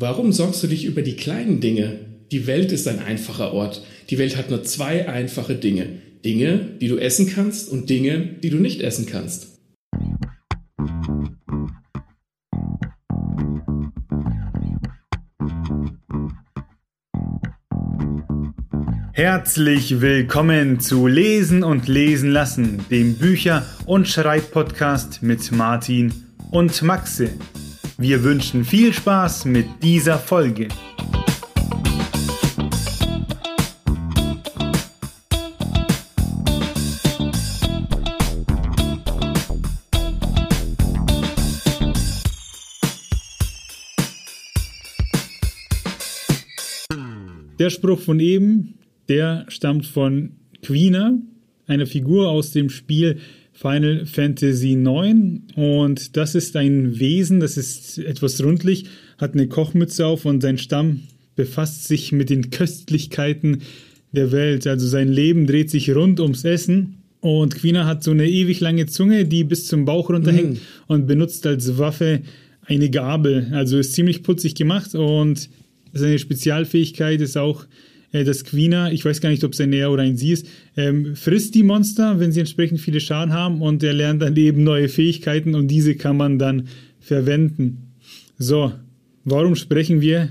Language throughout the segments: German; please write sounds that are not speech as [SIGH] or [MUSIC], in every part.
Warum sorgst du dich über die kleinen Dinge? Die Welt ist ein einfacher Ort. Die Welt hat nur zwei einfache Dinge. Dinge, die du essen kannst und Dinge, die du nicht essen kannst. Herzlich willkommen zu Lesen und Lesen lassen, dem Bücher- und Schreibpodcast mit Martin und Maxe. Wir wünschen viel Spaß mit dieser Folge. Der Spruch von eben, der stammt von Quina, einer Figur aus dem Spiel Final Fantasy IX. Und das ist ein Wesen, das ist etwas rundlich, hat eine Kochmütze auf und sein Stamm befasst sich mit den Köstlichkeiten der Welt. Also sein Leben dreht sich rund ums Essen. Und Quina hat so eine ewig lange Zunge, die bis zum Bauch runterhängt mm. und benutzt als Waffe eine Gabel. Also ist ziemlich putzig gemacht und seine Spezialfähigkeit ist auch äh, das Quina, ich weiß gar nicht, ob es ein er oder ein sie ist, ähm, frisst die Monster, wenn sie entsprechend viele Schaden haben und er lernt dann eben neue Fähigkeiten und diese kann man dann verwenden. So, warum sprechen wir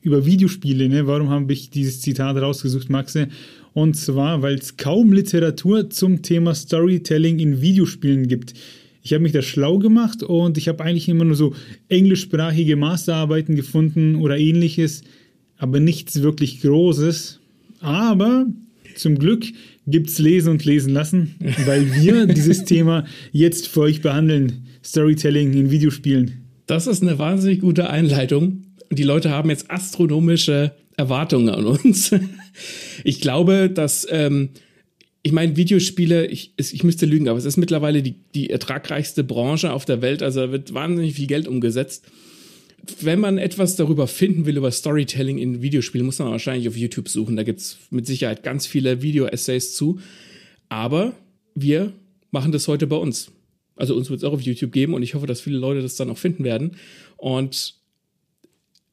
über Videospiele? Ne? Warum habe ich dieses Zitat rausgesucht, Maxe? Und zwar, weil es kaum Literatur zum Thema Storytelling in Videospielen gibt. Ich habe mich da schlau gemacht und ich habe eigentlich immer nur so englischsprachige Masterarbeiten gefunden oder ähnliches aber nichts wirklich Großes. Aber zum Glück gibt es Lesen und Lesen lassen, weil wir [LAUGHS] dieses Thema jetzt für euch behandeln. Storytelling in Videospielen. Das ist eine wahnsinnig gute Einleitung. Die Leute haben jetzt astronomische Erwartungen an uns. [LAUGHS] Ich glaube, dass, ähm, ich meine, Videospiele, ich, ich müsste lügen, aber es ist mittlerweile die, die ertragreichste Branche auf der Welt. Also da wird wahnsinnig viel Geld umgesetzt wenn man etwas darüber finden will, über Storytelling in Videospielen, muss man wahrscheinlich auf YouTube suchen. Da gibt es mit Sicherheit ganz viele Video-Essays zu. Aber wir machen das heute bei uns. Also uns wird es auch auf YouTube geben und ich hoffe, dass viele Leute das dann auch finden werden. Und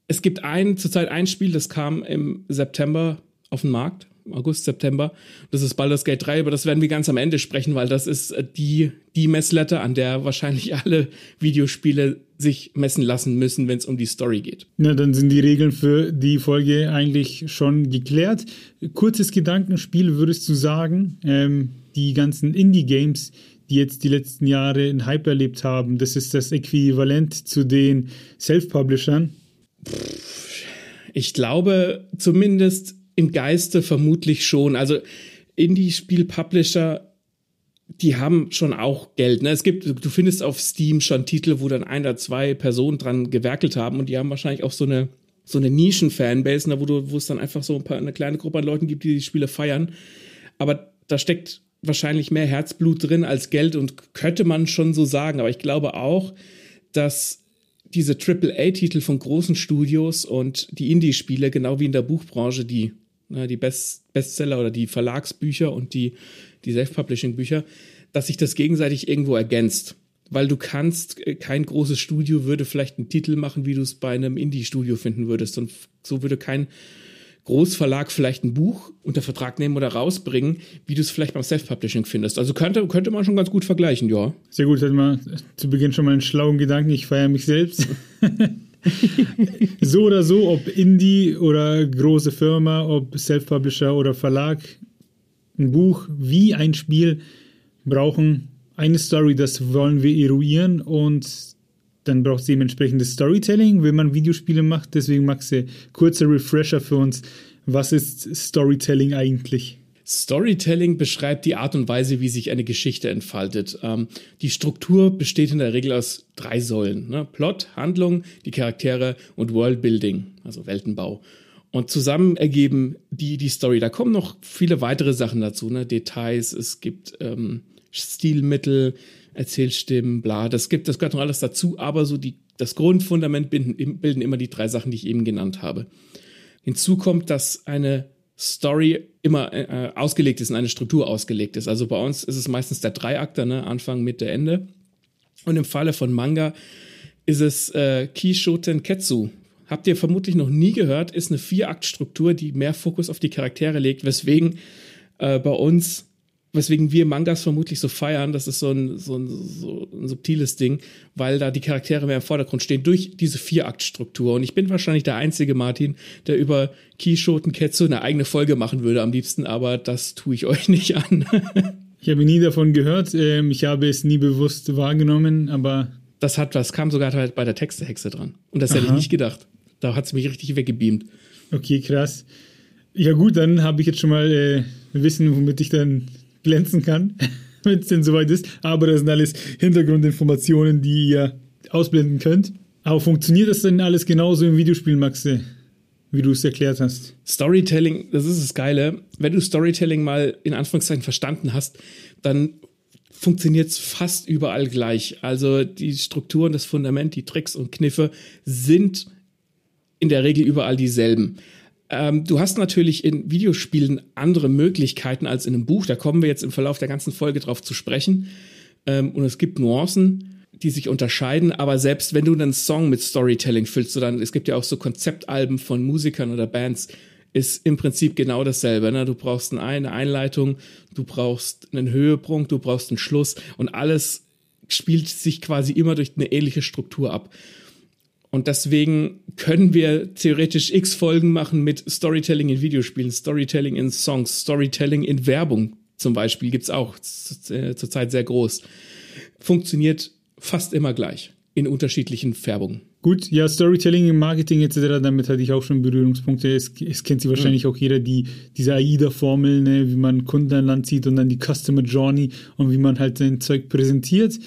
es gibt ein, zurzeit ein Spiel, das kam im September auf den Markt. August, September. Das ist Baldur's Gate 3, aber das werden wir ganz am Ende sprechen, weil das ist äh, die, die Messlatte, an der wahrscheinlich [LAUGHS] alle Videospiele sich messen lassen müssen, wenn es um die Story geht. Na, dann sind die Regeln für die Folge eigentlich schon geklärt. Kurzes Gedankenspiel würdest du sagen, ähm, die ganzen Indie-Games, die jetzt die letzten Jahre in Hype erlebt haben, das ist das Äquivalent zu den Self-Publishern? Ich glaube zumindest im Geiste vermutlich schon. Also Indie-Spiel-Publisher die haben schon auch Geld. Ne? Es gibt, du findest auf Steam schon Titel, wo dann ein oder zwei Personen dran gewerkelt haben und die haben wahrscheinlich auch so eine so eine Nischen-Fanbase, ne, wo wo es dann einfach so ein paar, eine kleine Gruppe an Leuten gibt, die die Spiele feiern. Aber da steckt wahrscheinlich mehr Herzblut drin als Geld und könnte man schon so sagen. Aber ich glaube auch, dass diese AAA-Titel von großen Studios und die Indie-Spiele, genau wie in der Buchbranche, die, ne, die Best Bestseller oder die Verlagsbücher und die die Self-Publishing-Bücher, dass sich das gegenseitig irgendwo ergänzt. Weil du kannst, äh, kein großes Studio würde vielleicht einen Titel machen, wie du es bei einem Indie-Studio finden würdest. Und so würde kein Großverlag vielleicht ein Buch unter Vertrag nehmen oder rausbringen, wie du es vielleicht beim Self-Publishing findest. Also könnte, könnte man schon ganz gut vergleichen, ja. Sehr gut, hat man zu Beginn schon mal einen schlauen Gedanken, ich feiere mich selbst. [LAUGHS] so oder so, ob Indie oder große Firma, ob Self-Publisher oder Verlag, ein Buch wie ein Spiel brauchen eine Story, das wollen wir eruieren und dann braucht es dementsprechendes Storytelling, wenn man Videospiele macht. Deswegen Maxe, kurzer Refresher für uns. Was ist Storytelling eigentlich? Storytelling beschreibt die Art und Weise, wie sich eine Geschichte entfaltet. Ähm, die Struktur besteht in der Regel aus drei Säulen. Ne? Plot, Handlung, die Charaktere und Worldbuilding, also Weltenbau. Und zusammen ergeben die die Story. Da kommen noch viele weitere Sachen dazu, ne? Details, es gibt ähm, Stilmittel, Erzählstimmen, bla. Das gibt, das gehört noch alles dazu, aber so die, das Grundfundament bilden, bilden immer die drei Sachen, die ich eben genannt habe. Hinzu kommt, dass eine Story immer äh, ausgelegt ist, in eine Struktur ausgelegt ist. Also bei uns ist es meistens der Dreiakter, ne? Anfang, Mitte, Ende. Und im Falle von Manga ist es äh, Kishoten Ketsu, habt ihr vermutlich noch nie gehört, ist eine Vier-Akt-Struktur, die mehr Fokus auf die Charaktere legt, weswegen äh, bei uns, weswegen wir Mangas vermutlich so feiern, das ist so ein, so, ein, so ein subtiles Ding, weil da die Charaktere mehr im Vordergrund stehen durch diese Vier-Akt-Struktur. Und ich bin wahrscheinlich der einzige, Martin, der über Kishoten Ketsu eine eigene Folge machen würde am liebsten, aber das tue ich [LAUGHS] euch nicht an. ich habe nie davon gehört, ähm, ich habe es nie bewusst wahrgenommen, aber das hat was, kam sogar halt bei der Textehexe dran. Und das Aha. hätte ich nicht gedacht. Da hat es mich richtig weggebeamt. Okay, krass. Ja, gut, dann habe ich jetzt schon mal äh, Wissen, womit ich dann glänzen kann, [LAUGHS] wenn es denn soweit ist. Aber das sind alles Hintergrundinformationen, die ihr ausblenden könnt. Aber funktioniert das denn alles genauso im Videospiel, Maxe? Wie du es erklärt hast. Storytelling, das ist das Geile. Wenn du Storytelling mal in Anführungszeichen verstanden hast, dann funktioniert es fast überall gleich. Also die Strukturen, das Fundament, die Tricks und Kniffe sind in der Regel überall dieselben. Ähm, du hast natürlich in Videospielen andere Möglichkeiten als in einem Buch. Da kommen wir jetzt im Verlauf der ganzen Folge drauf zu sprechen. Ähm, und es gibt Nuancen, die sich unterscheiden. Aber selbst wenn du einen Song mit Storytelling füllst, so dann, es gibt ja auch so Konzeptalben von Musikern oder Bands, ist im Prinzip genau dasselbe. Ne? Du brauchst eine Einleitung, du brauchst einen Höhepunkt, du brauchst einen Schluss und alles spielt sich quasi immer durch eine ähnliche Struktur ab. Und deswegen können wir theoretisch x Folgen machen mit Storytelling in Videospielen, Storytelling in Songs, Storytelling in Werbung zum Beispiel gibt's auch zurzeit sehr groß. Funktioniert fast immer gleich in unterschiedlichen Färbungen. Gut, ja, Storytelling im Marketing etc., damit hatte ich auch schon Berührungspunkte. Es, es kennt sie wahrscheinlich mhm. auch jeder, die, diese AIDA-Formel, ne, wie man Kunden an Land zieht und dann die Customer Journey und wie man halt sein Zeug präsentiert.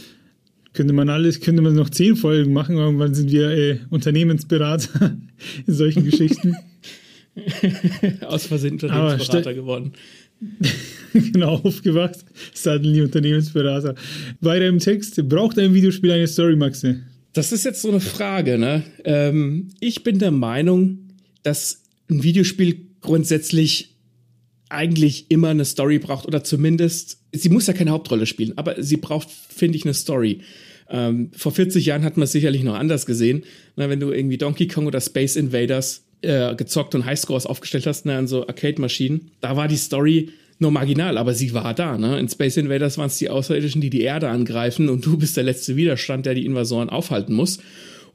Könnte man alles, könnte man noch zehn Folgen machen, irgendwann sind wir äh, Unternehmensberater [LAUGHS] in solchen Geschichten. [LAUGHS] Aus Versehen Unternehmensberater geworden. [LAUGHS] genau, aufgewacht. Suddenly Unternehmensberater. Weiter im Text. Braucht ein Videospiel eine Story, Maxe? Das ist jetzt so eine Frage, ne? Ähm, ich bin der Meinung, dass ein Videospiel grundsätzlich eigentlich immer eine Story braucht oder zumindest, sie muss ja keine Hauptrolle spielen, aber sie braucht, finde ich, eine Story. Ähm, vor 40 Jahren hat man es sicherlich noch anders gesehen. Na, wenn du irgendwie Donkey Kong oder Space Invaders äh, gezockt und Highscores aufgestellt hast, ne, an so Arcade-Maschinen, da war die Story nur marginal, aber sie war da. Ne? In Space Invaders waren es die Außerirdischen, die die Erde angreifen und du bist der letzte Widerstand, der die Invasoren aufhalten muss.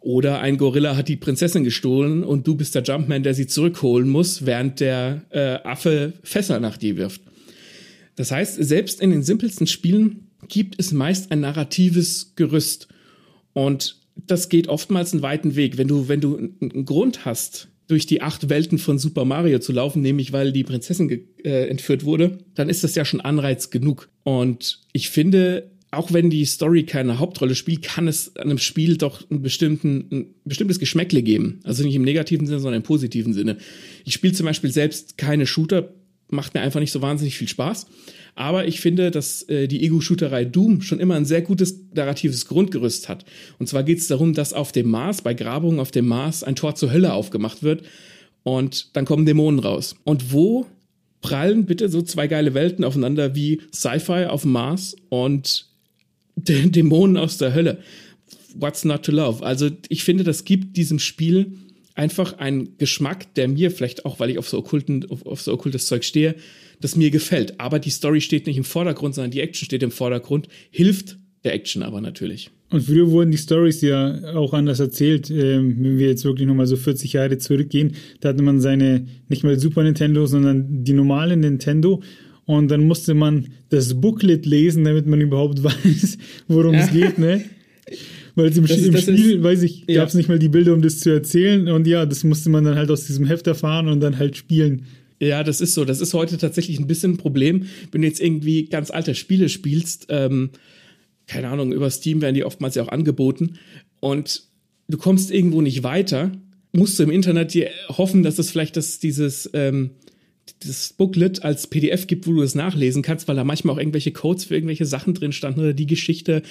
Oder ein Gorilla hat die Prinzessin gestohlen und du bist der Jumpman, der sie zurückholen muss, während der äh, Affe Fässer nach dir wirft. Das heißt, selbst in den simpelsten Spielen gibt es meist ein narratives Gerüst. Und das geht oftmals einen weiten Weg. Wenn du, wenn du einen Grund hast, durch die acht Welten von Super Mario zu laufen, nämlich weil die Prinzessin äh, entführt wurde, dann ist das ja schon Anreiz genug. Und ich finde, auch wenn die Story keine Hauptrolle spielt, kann es einem Spiel doch bestimmten, ein bestimmtes Geschmäckle geben. Also nicht im negativen Sinne, sondern im positiven Sinne. Ich spiele zum Beispiel selbst keine Shooter, macht mir einfach nicht so wahnsinnig viel Spaß. Aber ich finde, dass äh, die Ego-Shooterei Doom schon immer ein sehr gutes narratives Grundgerüst hat. Und zwar geht es darum, dass auf dem Mars, bei Grabungen auf dem Mars, ein Tor zur Hölle aufgemacht wird und dann kommen Dämonen raus. Und wo prallen bitte so zwei geile Welten aufeinander wie Sci-Fi auf dem Mars und [LAUGHS] Dämonen aus der Hölle? What's not to love? Also ich finde, das gibt diesem Spiel einfach einen Geschmack, der mir vielleicht auch, weil ich auf so okkulten, auf, auf so okkultes Zeug stehe, das mir gefällt. Aber die Story steht nicht im Vordergrund, sondern die Action steht im Vordergrund, hilft der Action aber natürlich. Und früher wurden die Stories ja auch anders erzählt. Ähm, wenn wir jetzt wirklich nochmal so 40 Jahre zurückgehen, da hatte man seine, nicht mal Super Nintendo, sondern die normale Nintendo. Und dann musste man das Booklet lesen, damit man überhaupt [LAUGHS] weiß, worum es geht, ne? Weil im, das, im Spiel, ist, weiß ich, gab es nicht mal die Bilder, um das zu erzählen. Und ja, das musste man dann halt aus diesem Heft erfahren und dann halt spielen. Ja, das ist so. Das ist heute tatsächlich ein bisschen ein Problem, wenn du jetzt irgendwie ganz alte Spiele spielst. Ähm, keine Ahnung, über Steam werden die oftmals ja auch angeboten. Und du kommst irgendwo nicht weiter, musst du im Internet dir hoffen, dass es vielleicht das, dieses, ähm, das Booklet als PDF gibt, wo du es nachlesen kannst, weil da manchmal auch irgendwelche Codes für irgendwelche Sachen drin standen oder die Geschichte.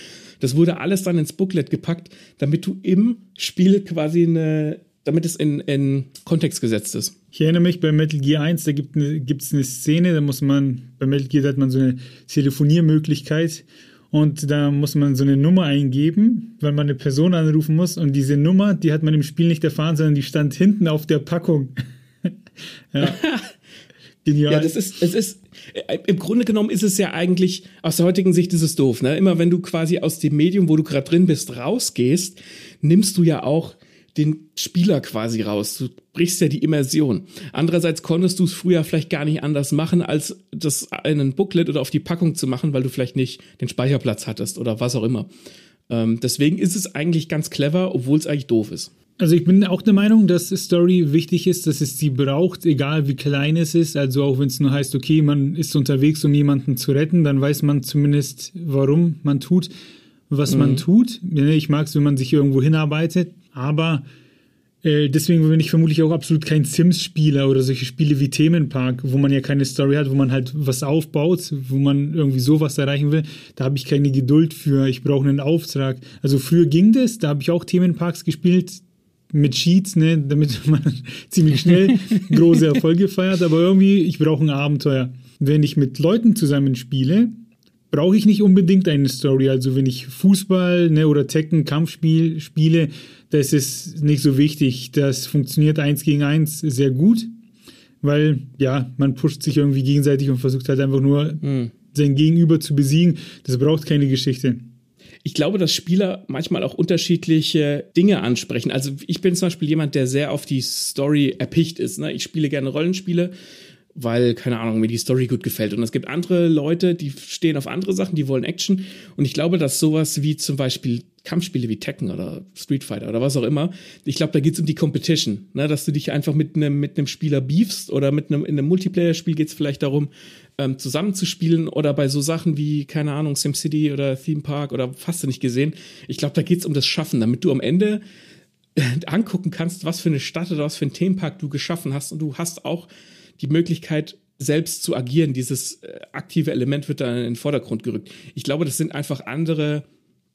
Das wurde alles dann ins Booklet gepackt, damit du im Spiel quasi eine, damit es in, in Kontext gesetzt ist. Ich erinnere mich bei Metal Gear 1, da gibt es eine, eine Szene, da muss man, bei Metal Gear hat man so eine Telefoniermöglichkeit und da muss man so eine Nummer eingeben, weil man eine Person anrufen muss und diese Nummer, die hat man im Spiel nicht erfahren, sondern die stand hinten auf der Packung. [LAUGHS] [LAUGHS] ja. Genial. Ja, das ist, es ist, äh, im Grunde genommen ist es ja eigentlich, aus der heutigen Sicht ist es doof, ne? Immer wenn du quasi aus dem Medium, wo du gerade drin bist, rausgehst, nimmst du ja auch den Spieler quasi raus. Du brichst ja die Immersion. Andererseits konntest du es früher vielleicht gar nicht anders machen, als das in einen Booklet oder auf die Packung zu machen, weil du vielleicht nicht den Speicherplatz hattest oder was auch immer. Ähm, deswegen ist es eigentlich ganz clever, obwohl es eigentlich doof ist. Also ich bin auch der Meinung, dass Story wichtig ist, dass es sie braucht, egal wie klein es ist. Also auch wenn es nur heißt, okay, man ist unterwegs, um jemanden zu retten, dann weiß man zumindest, warum man tut, was mhm. man tut. Ich mag es, wenn man sich irgendwo hinarbeitet, aber äh, deswegen bin ich vermutlich auch absolut kein Sims-Spieler oder solche Spiele wie Themenpark, wo man ja keine Story hat, wo man halt was aufbaut, wo man irgendwie sowas erreichen will. Da habe ich keine Geduld für. Ich brauche einen Auftrag. Also früher ging das, da habe ich auch Themenparks gespielt mit Cheats, ne, damit [LAUGHS] man ziemlich schnell [LAUGHS] große Erfolge feiert. Aber irgendwie, ich brauche ein Abenteuer. Wenn ich mit Leuten zusammen spiele, brauche ich nicht unbedingt eine Story. Also wenn ich Fußball ne, oder Tekken, Kampfspiel spiele, das ist nicht so wichtig. Das funktioniert eins gegen eins sehr gut, weil ja, man pusht sich irgendwie gegenseitig und versucht halt einfach nur mhm. sein Gegenüber zu besiegen. Das braucht keine Geschichte. Ich glaube, dass Spieler manchmal auch unterschiedliche Dinge ansprechen. Also ich bin zum Beispiel jemand, der sehr auf die Story erpicht ist. Ne? Ich spiele gerne Rollenspiele weil, keine Ahnung, mir die Story gut gefällt. Und es gibt andere Leute, die stehen auf andere Sachen, die wollen Action. Und ich glaube, dass sowas wie zum Beispiel Kampfspiele wie Tekken oder Street Fighter oder was auch immer, ich glaube, da geht es um die Competition, ne? dass du dich einfach mit einem mit Spieler beefst oder mit einem in einem Multiplayer-Spiel geht es vielleicht darum, ähm, zusammenzuspielen oder bei so Sachen wie, keine Ahnung, SimCity oder Theme Park oder fast nicht gesehen. Ich glaube, da geht es um das Schaffen, damit du am Ende [LAUGHS] angucken kannst, was für eine Stadt oder was für ein Themenpark du geschaffen hast und du hast auch die Möglichkeit, selbst zu agieren. Dieses äh, aktive Element wird dann in den Vordergrund gerückt. Ich glaube, das sind einfach andere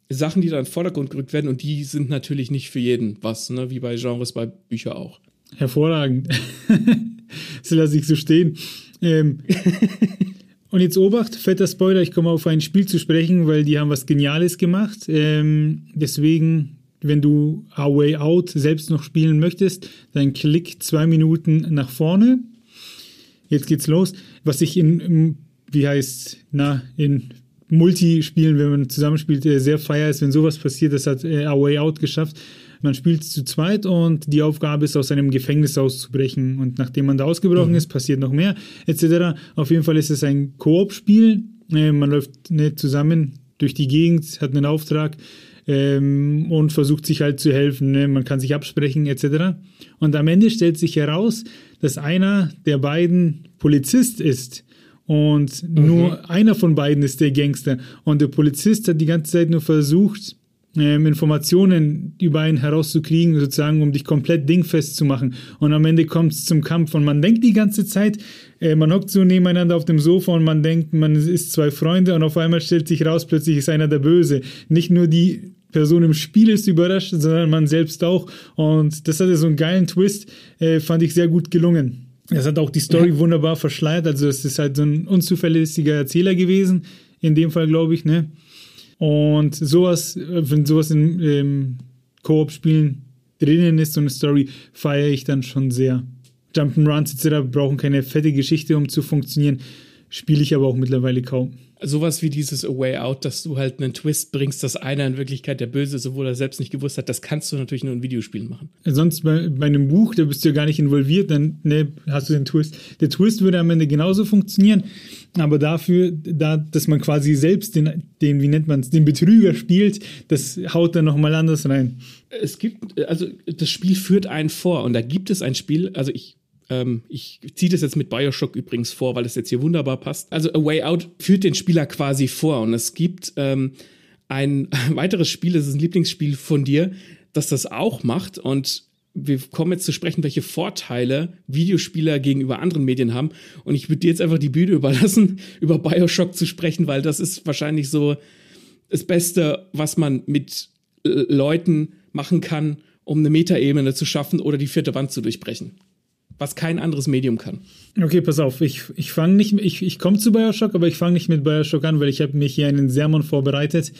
Sachen, die da in den Vordergrund gerückt werden und die sind natürlich nicht für jeden was, ne? wie bei Genres, bei Büchern auch. Hervorragend. [LAUGHS] das lasse ich so stehen. Ähm, [LAUGHS] und jetzt Obacht, fetter Spoiler, ich komme auf ein Spiel zu sprechen, weil die haben was Geniales gemacht. Ähm, deswegen, wenn du A Way Out selbst noch spielen möchtest, dann klick zwei Minuten nach vorne jetzt geht's los. Was ich in, wie heißt, na, in Multispielen, wenn man zusammenspielt, äh, sehr feier ist, wenn sowas passiert. Das hat äh, A Way Out geschafft. Man spielt zu zweit und die Aufgabe ist, aus einem Gefängnis auszubrechen. Und nachdem man da ausgebrochen mhm. ist, passiert noch mehr, etc. Auf jeden Fall ist es ein Koop-Spiel. Äh, man läuft nicht zusammen durch die Gegend, hat einen Auftrag ähm, und versucht sich halt zu helfen. Ne? Man kann sich absprechen, etc. Und am Ende stellt sich heraus, dass einer der beiden Polizist ist und mhm. nur einer von beiden ist der Gangster. Und der Polizist hat die ganze Zeit nur versucht, ähm, Informationen über einen herauszukriegen, sozusagen, um dich komplett dingfest zu machen. Und am Ende kommt es zum Kampf und man denkt die ganze Zeit, äh, man hockt so nebeneinander auf dem Sofa und man denkt, man ist zwei Freunde und auf einmal stellt sich raus, plötzlich ist einer der Böse. Nicht nur die Person im Spiel ist überrascht, sondern man selbst auch. Und das hatte so einen geilen Twist, äh, fand ich sehr gut gelungen. Das hat auch die Story ja. wunderbar verschleiert. Also es ist halt so ein unzuverlässiger Erzähler gewesen, in dem Fall glaube ich, ne? Und sowas, wenn sowas in ähm, Koop-Spielen drinnen ist, so eine Story, feiere ich dann schon sehr. Jump'n'Runs etc. brauchen keine fette Geschichte, um zu funktionieren, spiele ich aber auch mittlerweile kaum sowas wie dieses A Way Out, dass du halt einen Twist bringst, dass einer in Wirklichkeit der Böse ist, obwohl er selbst nicht gewusst hat, das kannst du natürlich nur in Videospielen machen. Sonst bei, bei einem Buch, da bist du ja gar nicht involviert, dann ne, hast du den Twist. Der Twist würde am Ende genauso funktionieren, aber dafür, da, dass man quasi selbst den, den wie nennt man es, den Betrüger spielt, das haut dann nochmal anders rein. Es gibt, also das Spiel führt einen vor und da gibt es ein Spiel, also ich ähm, ich ziehe das jetzt mit Bioshock übrigens vor, weil es jetzt hier wunderbar passt. Also A Way Out führt den Spieler quasi vor und es gibt ähm, ein [LAUGHS] weiteres Spiel, das ist ein Lieblingsspiel von dir, das das auch macht und wir kommen jetzt zu sprechen, welche Vorteile Videospieler gegenüber anderen Medien haben. Und ich würde dir jetzt einfach die Bühne [LAUGHS] überlassen, über Bioshock zu sprechen, weil das ist wahrscheinlich so das Beste, was man mit Leuten machen kann, um eine Metaebene zu schaffen oder die vierte Wand zu durchbrechen. Was kein anderes Medium kann. Okay, pass auf, ich, ich fange nicht, ich, ich komme zu Bioshock, aber ich fange nicht mit Bioshock an, weil ich habe mir hier einen Sermon vorbereitet.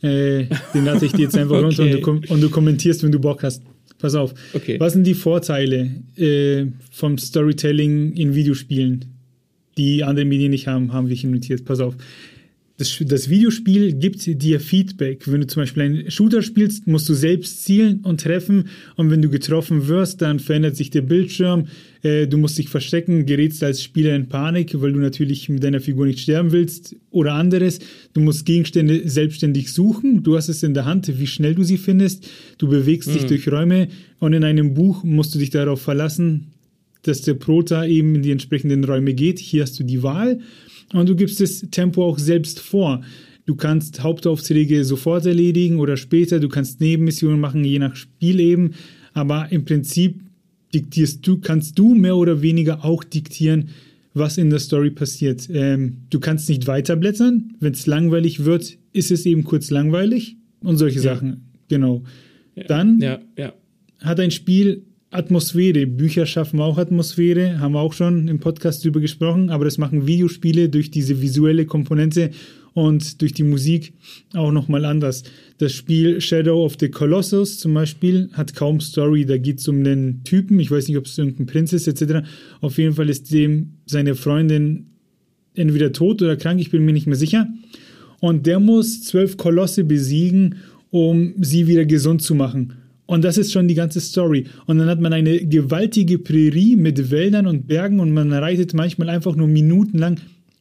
Äh, den lasse ich dir jetzt einfach [LAUGHS] okay. runter und du, und du kommentierst, wenn du Bock hast. Pass auf. Okay. Was sind die Vorteile äh, vom Storytelling in Videospielen, die andere Medien nicht haben, haben wir hier notiert. Pass auf das, das Videospiel gibt dir Feedback. Wenn du zum Beispiel einen Shooter spielst, musst du selbst zielen und treffen. Und wenn du getroffen wirst, dann verändert sich der Bildschirm. Äh, du musst dich verstecken, gerätst als Spieler in Panik, weil du natürlich mit deiner Figur nicht sterben willst oder anderes. Du musst Gegenstände selbstständig suchen. Du hast es in der Hand, wie schnell du sie findest. Du bewegst mhm. dich durch Räume. Und in einem Buch musst du dich darauf verlassen, dass der Prota eben in die entsprechenden Räume geht. Hier hast du die Wahl und du gibst das Tempo auch selbst vor. Du kannst Hauptaufträge sofort erledigen oder später, du kannst Nebenmissionen machen, je nach Spiel eben, aber im Prinzip diktierst du, kannst du mehr oder weniger auch diktieren, was in der Story passiert. Ähm, du kannst nicht weiterblättern, wenn es langweilig wird, ist es eben kurz langweilig und solche ja. Sachen. Genau. Ja. Dann ja, hat ein Spiel Atmosphäre. Bücher schaffen auch Atmosphäre, haben wir auch schon im Podcast drüber gesprochen, aber das machen Videospiele durch diese visuelle Komponente und durch die Musik auch nochmal anders. Das Spiel Shadow of the Colossus zum Beispiel hat kaum Story, da geht es um einen Typen, ich weiß nicht, ob es irgendein Prinz ist etc. Auf jeden Fall ist dem seine Freundin entweder tot oder krank, ich bin mir nicht mehr sicher. Und der muss zwölf Kolosse besiegen, um sie wieder gesund zu machen. Und das ist schon die ganze Story. Und dann hat man eine gewaltige Prärie mit Wäldern und Bergen und man reitet manchmal einfach nur minutenlang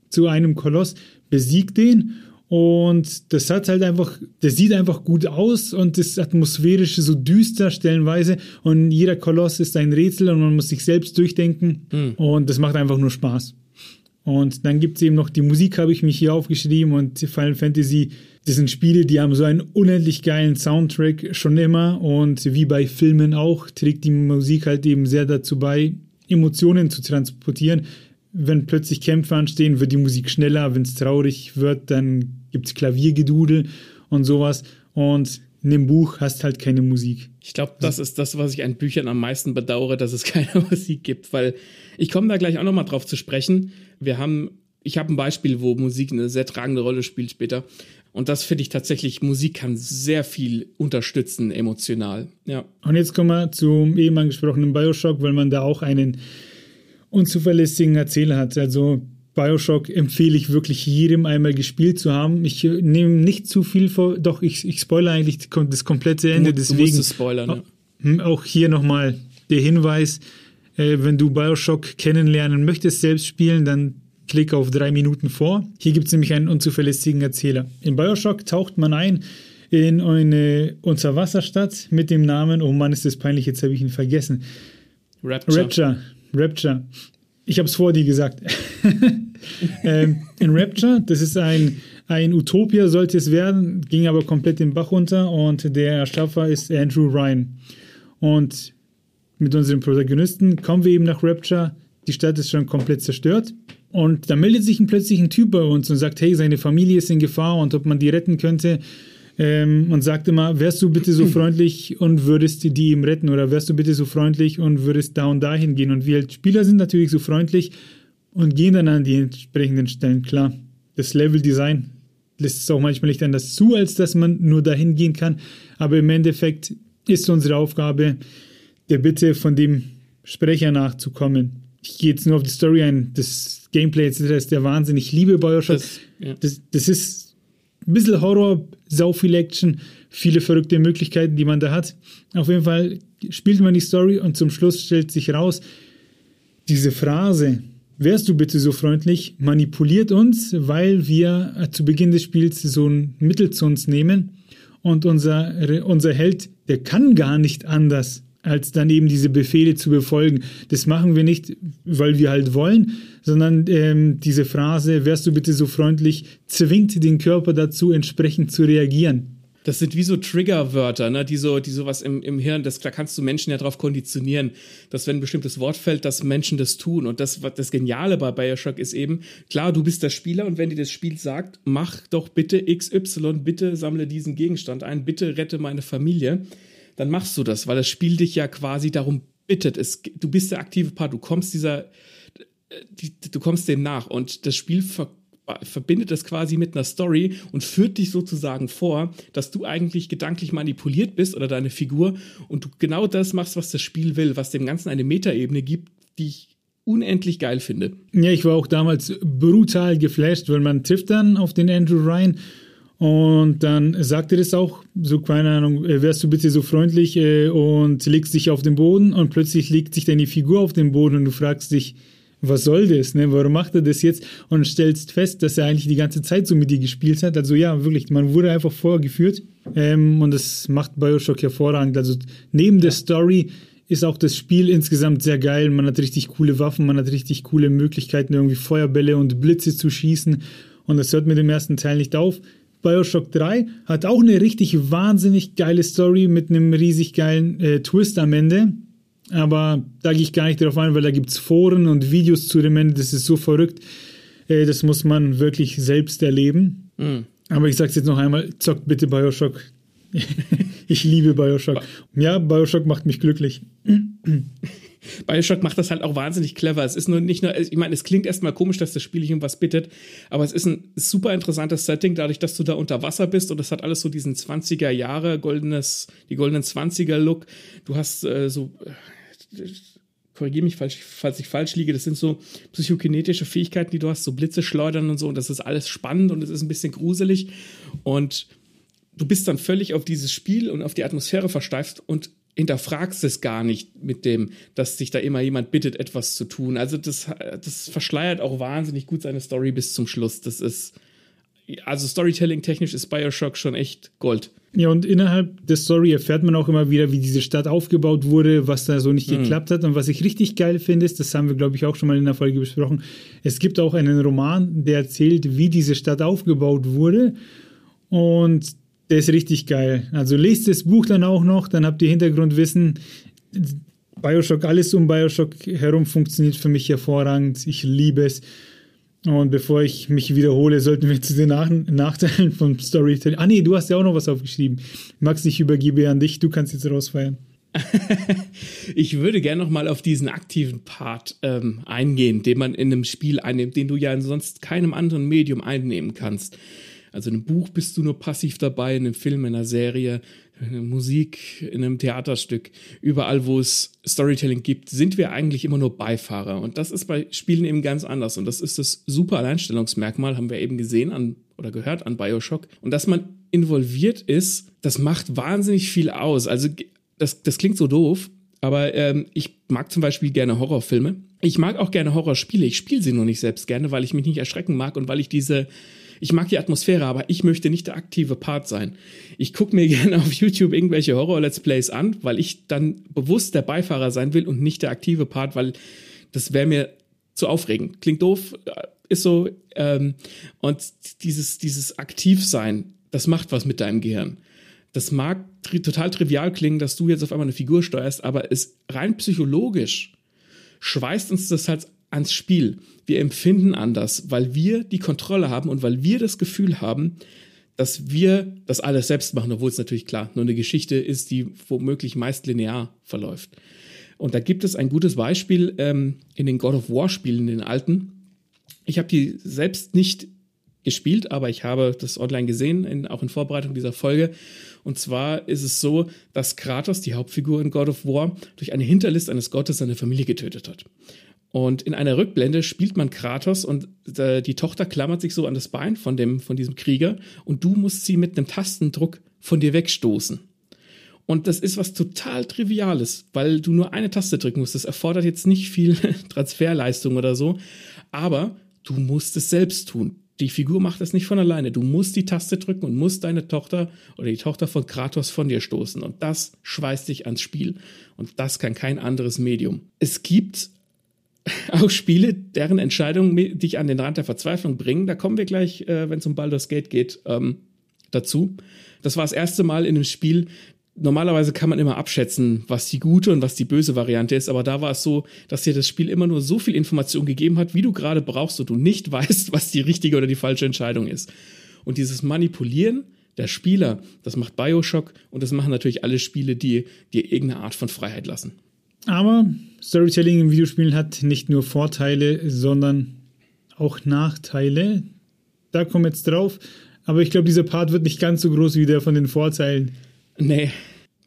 zu einem Koloss, besiegt den und das hat halt einfach, das sieht einfach gut aus und das atmosphärische so düster stellenweise und jeder Koloss ist ein Rätsel und man muss sich selbst durchdenken mhm. und das macht einfach nur Spaß. Und dann gibt es eben noch die Musik, habe ich mich hier aufgeschrieben und Final Fantasy das sind Spiele, die haben so einen unendlich geilen Soundtrack schon immer und wie bei Filmen auch, trägt die Musik halt eben sehr dazu bei, Emotionen zu transportieren. Wenn plötzlich Kämpfe anstehen, wird die Musik schneller. Wenn es traurig wird, dann gibt es Klaviergedudel und sowas. Und in dem Buch hast halt keine Musik. Ich glaube, das ist das, was ich an Büchern am meisten bedauere, dass es [LAUGHS] keine Musik gibt, weil ich komme da gleich auch nochmal drauf zu sprechen. Wir haben, ich habe ein Beispiel, wo Musik eine sehr tragende Rolle spielt später. Und das finde ich tatsächlich, Musik kann sehr viel unterstützen, emotional. Ja. Und jetzt kommen wir zum eben angesprochenen Bioshock, weil man da auch einen unzuverlässigen Erzähler hat. Also Bioshock empfehle ich wirklich jedem einmal gespielt zu haben. Ich nehme nicht zu viel vor, doch ich, ich spoilere eigentlich das komplette Ende. Du, deswegen du spoilern, ja. Hm, auch hier nochmal der Hinweis, äh, wenn du Bioshock kennenlernen möchtest, selbst spielen, dann Klick auf drei Minuten vor. Hier gibt es nämlich einen unzuverlässigen Erzähler. In Bioshock taucht man ein in eine Unterwasserstadt mit dem Namen, oh Mann, ist das peinlich, jetzt habe ich ihn vergessen. Rapture. Rapture. Rapture. Ich habe es vor dir gesagt. [LAUGHS] ähm, in Rapture, das ist ein, ein Utopia, sollte es werden, ging aber komplett den Bach runter und der Erschaffer ist Andrew Ryan. Und mit unserem Protagonisten kommen wir eben nach Rapture. Die Stadt ist schon komplett zerstört. Und da meldet sich plötzlich ein Typ bei uns und sagt, hey, seine Familie ist in Gefahr und ob man die retten könnte. Ähm, und sagt immer, wärst du bitte so [CLEARS THROAT] freundlich und würdest die ihm retten oder wärst du bitte so freundlich und würdest da und da hingehen. Und wir als Spieler sind natürlich so freundlich und gehen dann an die entsprechenden Stellen. Klar, das Level-Design lässt es auch manchmal nicht anders zu, als dass man nur dahin gehen kann. Aber im Endeffekt ist unsere Aufgabe, der Bitte von dem Sprecher nachzukommen. Ich gehe jetzt nur auf die Story ein. Das Gameplay etc. ist der Wahnsinn. Ich liebe Bioshock. Das, ja. das, das ist ein bisschen Horror, sau viel Action, viele verrückte Möglichkeiten, die man da hat. Auf jeden Fall spielt man die Story und zum Schluss stellt sich raus, diese Phrase, wärst du bitte so freundlich, manipuliert uns, weil wir zu Beginn des Spiels so ein Mittel zu uns nehmen und unser, unser Held, der kann gar nicht anders als dann eben diese Befehle zu befolgen. Das machen wir nicht, weil wir halt wollen, sondern ähm, diese Phrase, wärst du bitte so freundlich, zwingt den Körper dazu, entsprechend zu reagieren. Das sind wie so Triggerwörter, ne? die so, die sowas im, im Hirn, das, da kannst du Menschen ja drauf konditionieren, dass wenn ein bestimmtes Wort fällt, dass Menschen das tun. Und das, das Geniale bei Bioshock ist eben, klar, du bist der Spieler und wenn dir das Spiel sagt, mach doch bitte XY, bitte sammle diesen Gegenstand ein, bitte rette meine Familie, dann machst du das, weil das Spiel dich ja quasi darum bittet. Es, du bist der aktive Part, du kommst dieser, die, du kommst dem nach und das Spiel ver, verbindet das quasi mit einer Story und führt dich sozusagen vor, dass du eigentlich gedanklich manipuliert bist oder deine Figur und du genau das machst, was das Spiel will, was dem Ganzen eine Metaebene gibt, die ich unendlich geil finde. Ja, ich war auch damals brutal geflasht, weil man trifft dann auf den Andrew Ryan und dann sagt er das auch, so keine Ahnung, äh, wärst du bitte so freundlich äh, und legst dich auf den Boden und plötzlich legt sich deine Figur auf den Boden und du fragst dich, was soll das, ne? Warum macht er das jetzt? Und stellst fest, dass er eigentlich die ganze Zeit so mit dir gespielt hat. Also ja, wirklich, man wurde einfach vorgeführt ähm, und das macht Bioshock hervorragend. Also neben ja. der Story ist auch das Spiel insgesamt sehr geil. Man hat richtig coole Waffen, man hat richtig coole Möglichkeiten, irgendwie Feuerbälle und Blitze zu schießen. Und das hört mit dem ersten Teil nicht auf. Bioshock 3 hat auch eine richtig wahnsinnig geile Story mit einem riesig geilen äh, Twist am Ende. Aber da gehe ich gar nicht drauf ein, weil da gibt es Foren und Videos zu dem Ende. Das ist so verrückt. Äh, das muss man wirklich selbst erleben. Mhm. Aber ich sag's jetzt noch einmal, zockt bitte Bioshock. [LAUGHS] ich liebe Bioshock. Ja, Bioshock macht mich glücklich. [LAUGHS] Bioshock macht das halt auch wahnsinnig clever. Es ist nur nicht nur, ich meine, es klingt erstmal komisch, dass das Spiel dich um was bittet, aber es ist ein super interessantes Setting, dadurch, dass du da unter Wasser bist und es hat alles so diesen 20er Jahre, goldenes, die goldenen 20er Look. Du hast äh, so, äh, korrigiere mich, falls, falls ich falsch liege, das sind so psychokinetische Fähigkeiten, die du hast, so Blitze schleudern und so und das ist alles spannend und es ist ein bisschen gruselig und du bist dann völlig auf dieses Spiel und auf die Atmosphäre versteift und hinterfragst es gar nicht mit dem, dass sich da immer jemand bittet, etwas zu tun. Also das, das verschleiert auch wahnsinnig gut seine Story bis zum Schluss. Das ist, also Storytelling-technisch ist Bioshock schon echt Gold. Ja, und innerhalb der Story erfährt man auch immer wieder, wie diese Stadt aufgebaut wurde, was da so nicht mhm. geklappt hat. Und was ich richtig geil finde, ist, das haben wir, glaube ich, auch schon mal in der Folge besprochen, es gibt auch einen Roman, der erzählt, wie diese Stadt aufgebaut wurde. Und der ist richtig geil. Also lest das Buch dann auch noch, dann habt ihr Hintergrundwissen. Bioshock, alles um Bioshock herum funktioniert für mich hervorragend. Ich liebe es. Und bevor ich mich wiederhole, sollten wir zu den Nach Nachteilen vom Storytelling. Ah, nee, du hast ja auch noch was aufgeschrieben. Max, ich übergebe an dich. Du kannst jetzt rausfeiern. [LAUGHS] ich würde gerne noch mal auf diesen aktiven Part ähm, eingehen, den man in einem Spiel einnimmt, den du ja in sonst keinem anderen Medium einnehmen kannst. Also in einem Buch bist du nur passiv dabei, in einem Film, in einer Serie, in einer Musik, in einem Theaterstück. Überall, wo es Storytelling gibt, sind wir eigentlich immer nur Beifahrer. Und das ist bei Spielen eben ganz anders. Und das ist das super Alleinstellungsmerkmal, haben wir eben gesehen an, oder gehört an Bioshock. Und dass man involviert ist, das macht wahnsinnig viel aus. Also das, das klingt so doof, aber ähm, ich mag zum Beispiel gerne Horrorfilme. Ich mag auch gerne Horrorspiele. Ich spiele sie nur nicht selbst gerne, weil ich mich nicht erschrecken mag und weil ich diese ich mag die Atmosphäre, aber ich möchte nicht der aktive Part sein. Ich gucke mir [LAUGHS] gerne auf YouTube irgendwelche Horror-Let's Plays an, weil ich dann bewusst der Beifahrer sein will und nicht der aktive Part, weil das wäre mir zu aufregend. Klingt doof, äh, ist so. Ähm, und dieses, dieses Aktivsein, das macht was mit deinem Gehirn. Das mag tri total trivial klingen, dass du jetzt auf einmal eine Figur steuerst, aber es rein psychologisch schweißt uns das halt ans Spiel. Wir empfinden anders, weil wir die Kontrolle haben und weil wir das Gefühl haben, dass wir das alles selbst machen, obwohl es natürlich klar nur eine Geschichte ist, die womöglich meist linear verläuft. Und da gibt es ein gutes Beispiel ähm, in den God of War Spielen, den alten. Ich habe die selbst nicht gespielt, aber ich habe das online gesehen, in, auch in Vorbereitung dieser Folge. Und zwar ist es so, dass Kratos, die Hauptfigur in God of War, durch eine Hinterlist eines Gottes seine Familie getötet hat. Und in einer Rückblende spielt man Kratos und äh, die Tochter klammert sich so an das Bein von, dem, von diesem Krieger und du musst sie mit einem Tastendruck von dir wegstoßen. Und das ist was total Triviales, weil du nur eine Taste drücken musst. Das erfordert jetzt nicht viel [LAUGHS] Transferleistung oder so, aber du musst es selbst tun. Die Figur macht das nicht von alleine. Du musst die Taste drücken und musst deine Tochter oder die Tochter von Kratos von dir stoßen. Und das schweißt dich ans Spiel. Und das kann kein anderes Medium. Es gibt [LAUGHS] auch Spiele, deren Entscheidungen dich an den Rand der Verzweiflung bringen. Da kommen wir gleich, äh, wenn es um Baldur's Gate geht, ähm, dazu. Das war das erste Mal in einem Spiel. Normalerweise kann man immer abschätzen, was die gute und was die böse Variante ist, aber da war es so, dass dir das Spiel immer nur so viel Information gegeben hat, wie du gerade brauchst und du nicht [LAUGHS] weißt, was die richtige oder die falsche Entscheidung ist. Und dieses Manipulieren der Spieler, das macht Bioshock und das machen natürlich alle Spiele, die dir irgendeine Art von Freiheit lassen. Aber Storytelling in Videospielen hat nicht nur Vorteile, sondern auch Nachteile. Da kommen wir jetzt drauf. Aber ich glaube, dieser Part wird nicht ganz so groß wie der von den Vorteilen. Nee.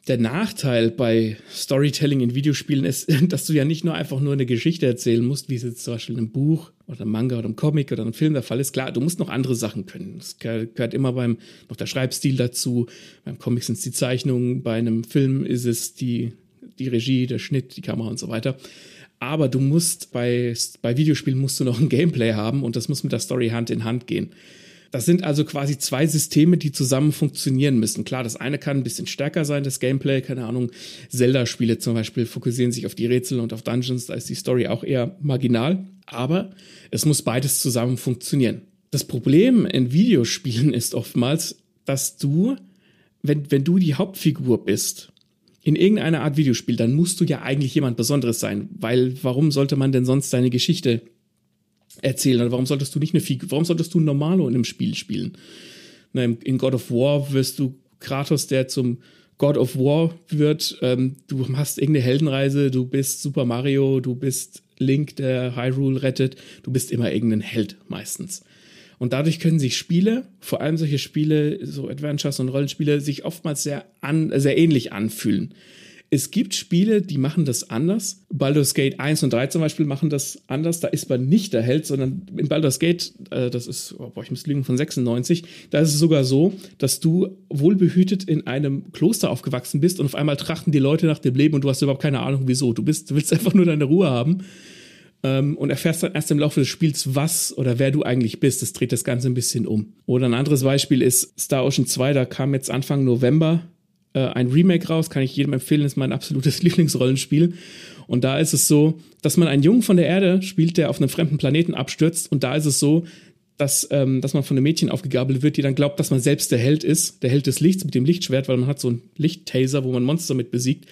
Der Nachteil bei Storytelling in Videospielen ist, [LAUGHS] dass du ja nicht nur einfach nur eine Geschichte erzählen musst, wie es jetzt zum Beispiel in einem Buch oder einem Manga oder einem Comic oder einem Film der Fall ist. Klar, du musst noch andere Sachen können. Es gehört immer beim, noch der Schreibstil dazu. Beim Comic sind es die Zeichnungen, bei einem Film ist es die, die Regie, der Schnitt, die Kamera und so weiter. Aber du musst bei, bei Videospielen musst du noch ein Gameplay haben und das muss mit der Story Hand in Hand gehen. Das sind also quasi zwei Systeme, die zusammen funktionieren müssen. Klar, das eine kann ein bisschen stärker sein, das Gameplay, keine Ahnung. Zelda-Spiele zum Beispiel fokussieren sich auf die Rätsel und auf Dungeons, da ist die Story auch eher marginal. Aber es muss beides zusammen funktionieren. Das Problem in Videospielen ist oftmals, dass du, wenn, wenn du die Hauptfigur bist, in irgendeiner Art Videospiel, dann musst du ja eigentlich jemand Besonderes sein, weil warum sollte man denn sonst deine Geschichte erzählen? Oder warum solltest du nicht eine Figur, warum solltest du Normalo in einem Spiel spielen? In God of War wirst du Kratos, der zum God of War wird. Ähm, du hast irgendeine Heldenreise, du bist Super Mario, du bist Link, der Hyrule rettet. Du bist immer irgendein Held meistens. Und dadurch können sich Spiele, vor allem solche Spiele, so Adventures und Rollenspiele, sich oftmals sehr, an, sehr ähnlich anfühlen. Es gibt Spiele, die machen das anders. Baldur's Gate 1 und 3 zum Beispiel machen das anders. Da ist man nicht der Held, sondern in Baldur's Gate, äh, das ist, oh, boah, ich muss lügen, von 96, da ist es sogar so, dass du wohlbehütet in einem Kloster aufgewachsen bist und auf einmal trachten die Leute nach dem Leben und du hast überhaupt keine Ahnung, wieso. Du bist, du willst einfach nur deine Ruhe haben. Ähm, und erfährst dann erst im Laufe des Spiels, was oder wer du eigentlich bist. Das dreht das Ganze ein bisschen um. Oder ein anderes Beispiel ist Star Ocean 2, da kam jetzt Anfang November äh, ein Remake raus, kann ich jedem empfehlen, ist mein absolutes [LAUGHS] Lieblingsrollenspiel. Und da ist es so, dass man einen Jungen von der Erde spielt, der auf einem fremden Planeten abstürzt. Und da ist es so, dass, ähm, dass man von einem Mädchen aufgegabelt wird, die dann glaubt, dass man selbst der Held ist, der Held des Lichts mit dem Lichtschwert, weil man hat so einen Lichttaser, wo man Monster mit besiegt.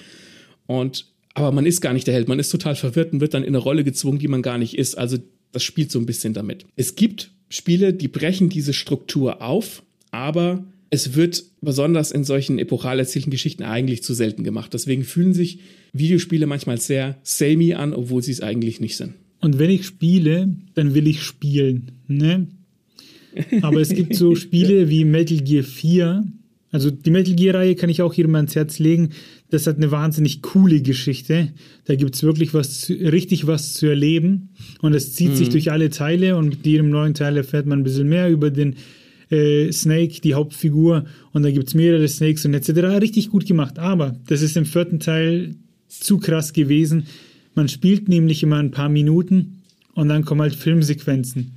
Und aber man ist gar nicht der Held, man ist total verwirrt und wird dann in eine Rolle gezwungen, die man gar nicht ist. Also das spielt so ein bisschen damit. Es gibt Spiele, die brechen diese Struktur auf, aber es wird besonders in solchen epochal erzählten Geschichten eigentlich zu selten gemacht. Deswegen fühlen sich Videospiele manchmal sehr samey an, obwohl sie es eigentlich nicht sind. Und wenn ich spiele, dann will ich spielen. Ne? Aber es gibt so [LAUGHS] Spiele wie Metal Gear 4. Also die Metal Gear-Reihe kann ich auch jedem ans Herz legen. Das hat eine wahnsinnig coole Geschichte. Da gibt es wirklich was, richtig was zu erleben. Und es zieht mhm. sich durch alle Teile und mit jedem neuen Teil erfährt man ein bisschen mehr über den äh, Snake, die Hauptfigur, und da gibt es mehrere Snakes und etc. Richtig gut gemacht. Aber das ist im vierten Teil zu krass gewesen. Man spielt nämlich immer ein paar Minuten und dann kommen halt Filmsequenzen.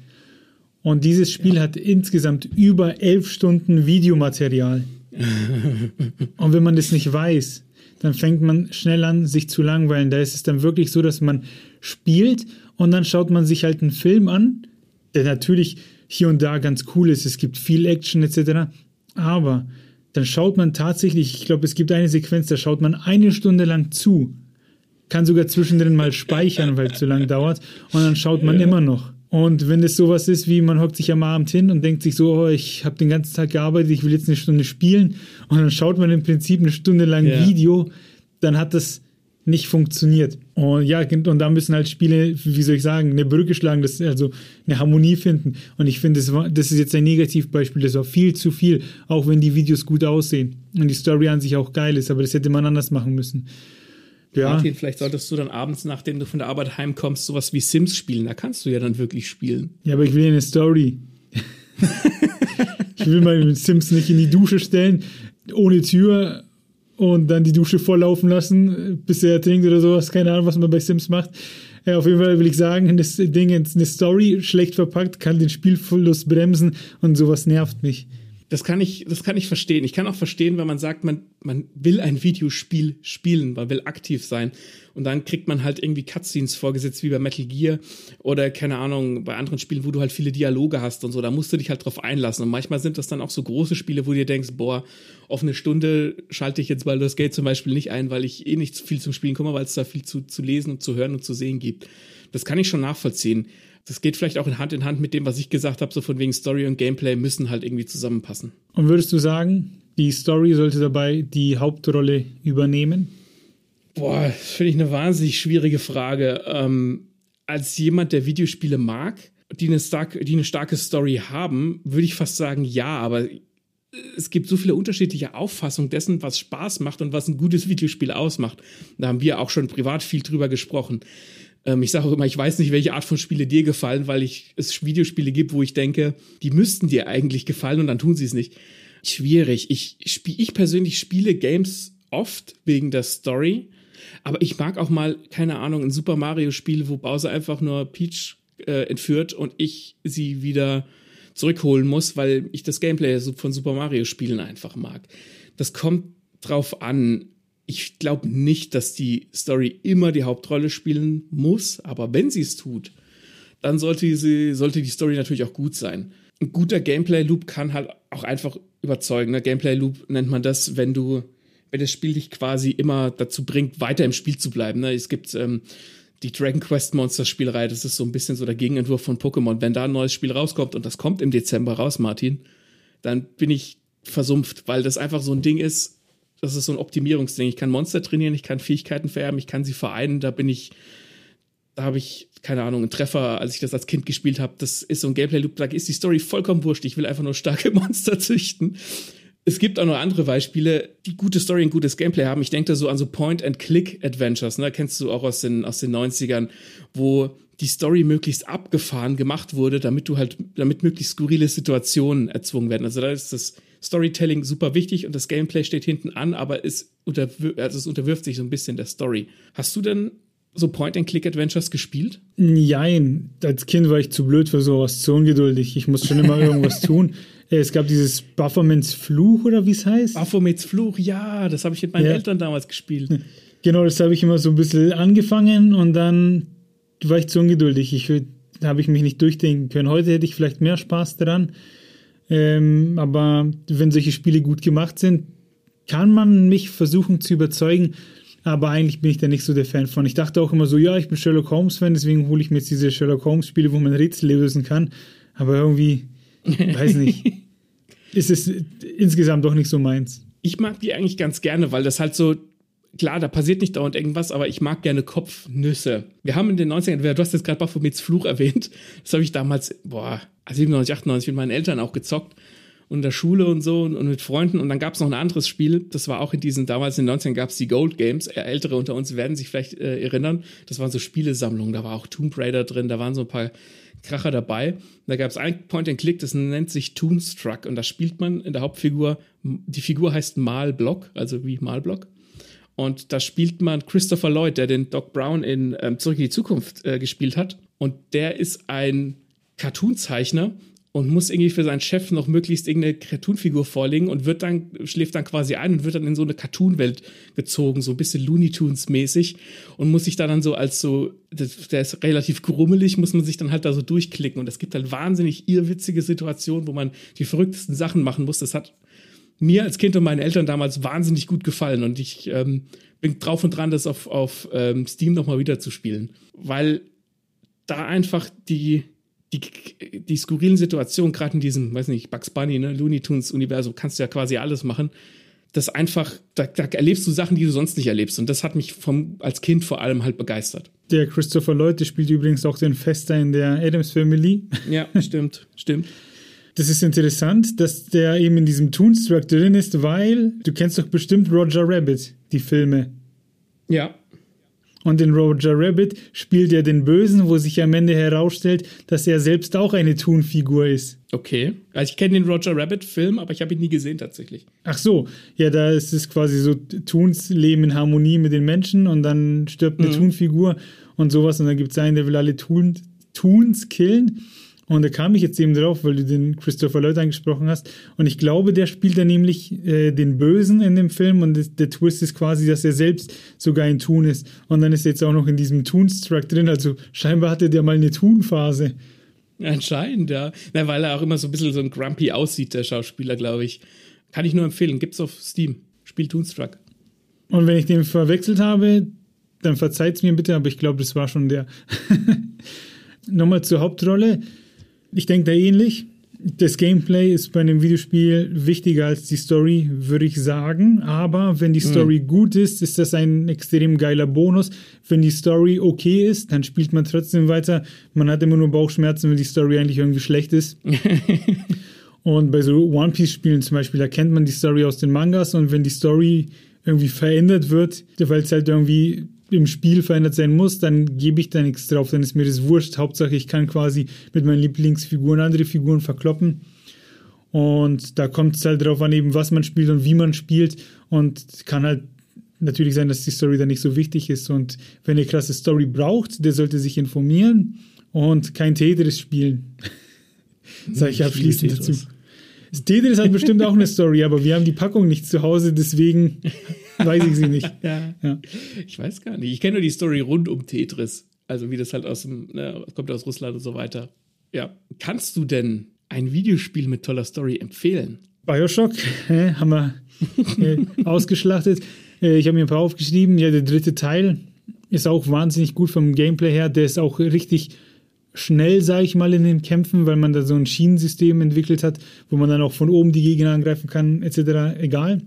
Und dieses Spiel ja. hat insgesamt über elf Stunden Videomaterial. [LAUGHS] und wenn man das nicht weiß, dann fängt man schnell an, sich zu langweilen. Da ist es dann wirklich so, dass man spielt und dann schaut man sich halt einen Film an, der natürlich hier und da ganz cool ist. Es gibt viel Action etc. Aber dann schaut man tatsächlich, ich glaube, es gibt eine Sequenz, da schaut man eine Stunde lang zu. Kann sogar zwischendrin mal speichern, weil es zu lang dauert. Und dann schaut man ja. immer noch. Und wenn es sowas ist, wie man hockt sich am Abend hin und denkt sich so, oh, ich habe den ganzen Tag gearbeitet, ich will jetzt eine Stunde spielen. Und dann schaut man im Prinzip eine Stunde lang ja. Video, dann hat das nicht funktioniert. Und ja, und da müssen halt Spiele, wie soll ich sagen, eine Brücke schlagen, das, also eine Harmonie finden. Und ich finde, das, das ist jetzt ein Negativbeispiel, das war viel zu viel, auch wenn die Videos gut aussehen und die Story an sich auch geil ist, aber das hätte man anders machen müssen. Ja. Martin, vielleicht solltest du dann abends, nachdem du von der Arbeit heimkommst, sowas wie Sims spielen. Da kannst du ja dann wirklich spielen. Ja, aber ich will ja eine Story. [LAUGHS] ich will meine Sims nicht in die Dusche stellen, ohne Tür und dann die Dusche volllaufen lassen, bis er trinkt oder sowas. Keine Ahnung, was man bei Sims macht. Ja, auf jeden Fall will ich sagen, das Ding, eine Story schlecht verpackt, kann den Spielverlust bremsen und sowas nervt mich. Das kann ich, das kann ich verstehen. Ich kann auch verstehen, wenn man sagt, man, man will ein Videospiel spielen, man will aktiv sein. Und dann kriegt man halt irgendwie Cutscenes vorgesetzt, wie bei Metal Gear oder keine Ahnung, bei anderen Spielen, wo du halt viele Dialoge hast und so. Da musst du dich halt drauf einlassen. Und manchmal sind das dann auch so große Spiele, wo du dir denkst, boah, auf eine Stunde schalte ich jetzt Baldur's Gate zum Beispiel nicht ein, weil ich eh nicht viel zum Spielen komme, weil es da viel zu, zu lesen und zu hören und zu sehen gibt. Das kann ich schon nachvollziehen das geht vielleicht auch in Hand in Hand mit dem, was ich gesagt habe, so von wegen Story und Gameplay müssen halt irgendwie zusammenpassen. Und würdest du sagen, die Story sollte dabei die Hauptrolle übernehmen? Boah, das finde ich eine wahnsinnig schwierige Frage. Ähm, als jemand, der Videospiele mag, die eine, stark, die eine starke Story haben, würde ich fast sagen, ja, aber es gibt so viele unterschiedliche Auffassungen dessen, was Spaß macht und was ein gutes Videospiel ausmacht. Da haben wir auch schon privat viel drüber gesprochen. Ähm, ich sage auch immer, ich weiß nicht, welche Art von Spiele dir gefallen, weil ich, es Videospiele gibt, wo ich denke, die müssten dir eigentlich gefallen und dann tun sie es nicht. Schwierig. Ich, spiel, ich persönlich spiele Games oft wegen der Story, aber ich mag auch mal, keine Ahnung, ein Super Mario-Spiel, wo Bowser einfach nur Peach äh, entführt und ich sie wieder zurückholen muss, weil ich das Gameplay von Super Mario Spielen einfach mag. Das kommt drauf an. Ich glaube nicht, dass die Story immer die Hauptrolle spielen muss, aber wenn sie es tut, dann sollte, sie, sollte die Story natürlich auch gut sein. Ein guter Gameplay-Loop kann halt auch einfach überzeugen. Ne? Gameplay-Loop nennt man das, wenn du, wenn das Spiel dich quasi immer dazu bringt, weiter im Spiel zu bleiben. Ne? Es gibt ähm, die Dragon Quest Monster Spielreihe, das ist so ein bisschen so der Gegenentwurf von Pokémon. Wenn da ein neues Spiel rauskommt und das kommt im Dezember raus, Martin, dann bin ich versumpft, weil das einfach so ein Ding ist, das ist so ein Optimierungsding. Ich kann Monster trainieren, ich kann Fähigkeiten vererben, ich kann sie vereinen, da bin ich, da habe ich, keine Ahnung, einen Treffer, als ich das als Kind gespielt habe. Das ist so ein Gameplay-Loop, da ist die Story vollkommen wurscht. Ich will einfach nur starke [LAUGHS] Monster züchten. Es gibt auch noch andere Beispiele, die gute Story und gutes Gameplay haben. Ich denke da so an so Point-and-Click-Adventures, ne? Kennst du auch aus den, aus den 90ern, wo die Story möglichst abgefahren gemacht wurde, damit du halt, damit möglichst skurrile Situationen erzwungen werden. Also da ist das Storytelling super wichtig und das Gameplay steht hinten an, aber es, unterwir also es unterwirft sich so ein bisschen der Story. Hast du denn so Point-and-Click-Adventures gespielt? Nein, als Kind war ich zu blöd für sowas, zu ungeduldig. Ich muss schon immer irgendwas [LAUGHS] tun. Es gab dieses Baphomets Fluch oder wie es heißt. Baphomets Fluch, ja, das habe ich mit meinen ja. Eltern damals gespielt. [LAUGHS] Genau, das habe ich immer so ein bisschen angefangen und dann war ich zu ungeduldig. Ich habe ich mich nicht durchdenken können. Heute hätte ich vielleicht mehr Spaß daran. Ähm, aber wenn solche Spiele gut gemacht sind, kann man mich versuchen zu überzeugen. Aber eigentlich bin ich da nicht so der Fan von. Ich dachte auch immer so, ja, ich bin Sherlock Holmes-Fan, deswegen hole ich mir jetzt diese Sherlock Holmes-Spiele, wo man Rätsel lösen kann. Aber irgendwie [LAUGHS] weiß nicht, ist es insgesamt doch nicht so meins. Ich mag die eigentlich ganz gerne, weil das halt so, klar, da passiert nicht dauernd irgendwas, aber ich mag gerne Kopfnüsse. Wir haben in den 90ern, du hast jetzt gerade Baphomets Fluch erwähnt, das habe ich damals, boah, 97, 98 mit meinen Eltern auch gezockt und in der Schule und so und, und mit Freunden. Und dann gab es noch ein anderes Spiel, das war auch in diesen, damals in den 90ern gab es die Gold Games. Ältere unter uns werden sich vielleicht äh, erinnern. Das waren so Spielesammlungen, da war auch Tomb Raider drin, da waren so ein paar Kracher dabei. Da gab es ein Point-and-Click, das nennt sich Toonstruck und da spielt man in der Hauptfigur, die Figur heißt Malblock, also wie Malblock. Und da spielt man Christopher Lloyd, der den Doc Brown in ähm, Zurück in die Zukunft äh, gespielt hat. Und der ist ein Cartoonzeichner und muss irgendwie für seinen Chef noch möglichst irgendeine Cartoonfigur vorlegen und wird dann, schläft dann quasi ein und wird dann in so eine Cartoon-Welt gezogen, so ein bisschen Looney Tunes-mäßig und muss sich da dann so als so, der ist relativ grummelig, muss man sich dann halt da so durchklicken und es gibt halt wahnsinnig irrwitzige Situationen, wo man die verrücktesten Sachen machen muss. Das hat mir als Kind und meinen Eltern damals wahnsinnig gut gefallen und ich ähm, bin drauf und dran, das auf, auf ähm, Steam nochmal wieder zu spielen, weil da einfach die, die, die skurrilen Situationen, gerade in diesem, weiß nicht, Bugs Bunny, ne, Looney Tunes-Universum, kannst du ja quasi alles machen. Das einfach, da, da, erlebst du Sachen, die du sonst nicht erlebst. Und das hat mich vom, als Kind vor allem halt begeistert. Der Christopher Lloyd, der spielt übrigens auch den Fester in der Adams Family. [LAUGHS] Ja, stimmt, stimmt. Das ist interessant, dass der eben in diesem Toonstruck drin ist, weil du kennst doch bestimmt Roger Rabbit, die Filme. Ja. Und in Roger Rabbit spielt er den Bösen, wo sich am Ende herausstellt, dass er selbst auch eine Toon-Figur ist. Okay. Also ich kenne den Roger Rabbit-Film, aber ich habe ihn nie gesehen tatsächlich. Ach so, ja, da ist es quasi so, Toons leben in Harmonie mit den Menschen und dann stirbt eine mhm. Toon-Figur und sowas und dann gibt es einen, der will alle Toons killen und da kam ich jetzt eben drauf, weil du den Christopher Lloyd angesprochen hast. Und ich glaube, der spielt da nämlich äh, den Bösen in dem Film. Und das, der Twist ist quasi, dass er selbst sogar ein Toon ist. Und dann ist er jetzt auch noch in diesem Toonstruck drin. Also scheinbar hatte der mal eine Toon-Phase. Anscheinend, ja. Na, weil er auch immer so ein bisschen so ein Grumpy aussieht, der Schauspieler, glaube ich. Kann ich nur empfehlen. Gibt's auf Steam. Spiel Toonstruck. Und wenn ich den verwechselt habe, dann verzeiht's mir bitte, aber ich glaube, das war schon der. [LAUGHS] Nochmal zur Hauptrolle. Ich denke da ähnlich. das Gameplay ist bei einem Videospiel wichtiger als die Story, würde ich sagen. Aber wenn die Story mhm. gut ist, ist das ein extrem geiler Bonus. Wenn die Story okay ist, dann spielt man trotzdem weiter. Man hat immer nur Bauchschmerzen, wenn die Story eigentlich irgendwie schlecht ist. [LAUGHS] und bei so One Piece-Spielen zum Beispiel, da kennt man die Story aus den Mangas und wenn die Story irgendwie verändert wird, weil es halt irgendwie im Spiel verändert sein muss, dann gebe ich da nichts drauf, dann ist mir das wurscht. Hauptsache, ich kann quasi mit meinen Lieblingsfiguren andere Figuren verkloppen. Und da kommt es halt drauf an, eben was man spielt und wie man spielt. Und kann halt natürlich sein, dass die Story dann nicht so wichtig ist. Und wenn ihr krasse Story braucht, der sollte sich informieren und kein Tetris spielen. [LAUGHS] Sag ich abschließend dazu. Tetris hat bestimmt auch eine Story, aber wir haben die Packung nicht zu Hause, deswegen [LAUGHS] [LAUGHS] weiß ich sie nicht. ja. ja. Ich weiß gar nicht. Ich kenne nur die Story rund um Tetris. Also wie das halt aus dem, ne, kommt aus Russland und so weiter. Ja. Kannst du denn ein Videospiel mit toller Story empfehlen? Bioshock äh, haben wir äh, [LAUGHS] ausgeschlachtet. Äh, ich habe mir ein paar aufgeschrieben. Ja, der dritte Teil ist auch wahnsinnig gut vom Gameplay her. Der ist auch richtig schnell, sage ich mal, in den Kämpfen, weil man da so ein Schienensystem entwickelt hat, wo man dann auch von oben die Gegner angreifen kann, etc. Egal.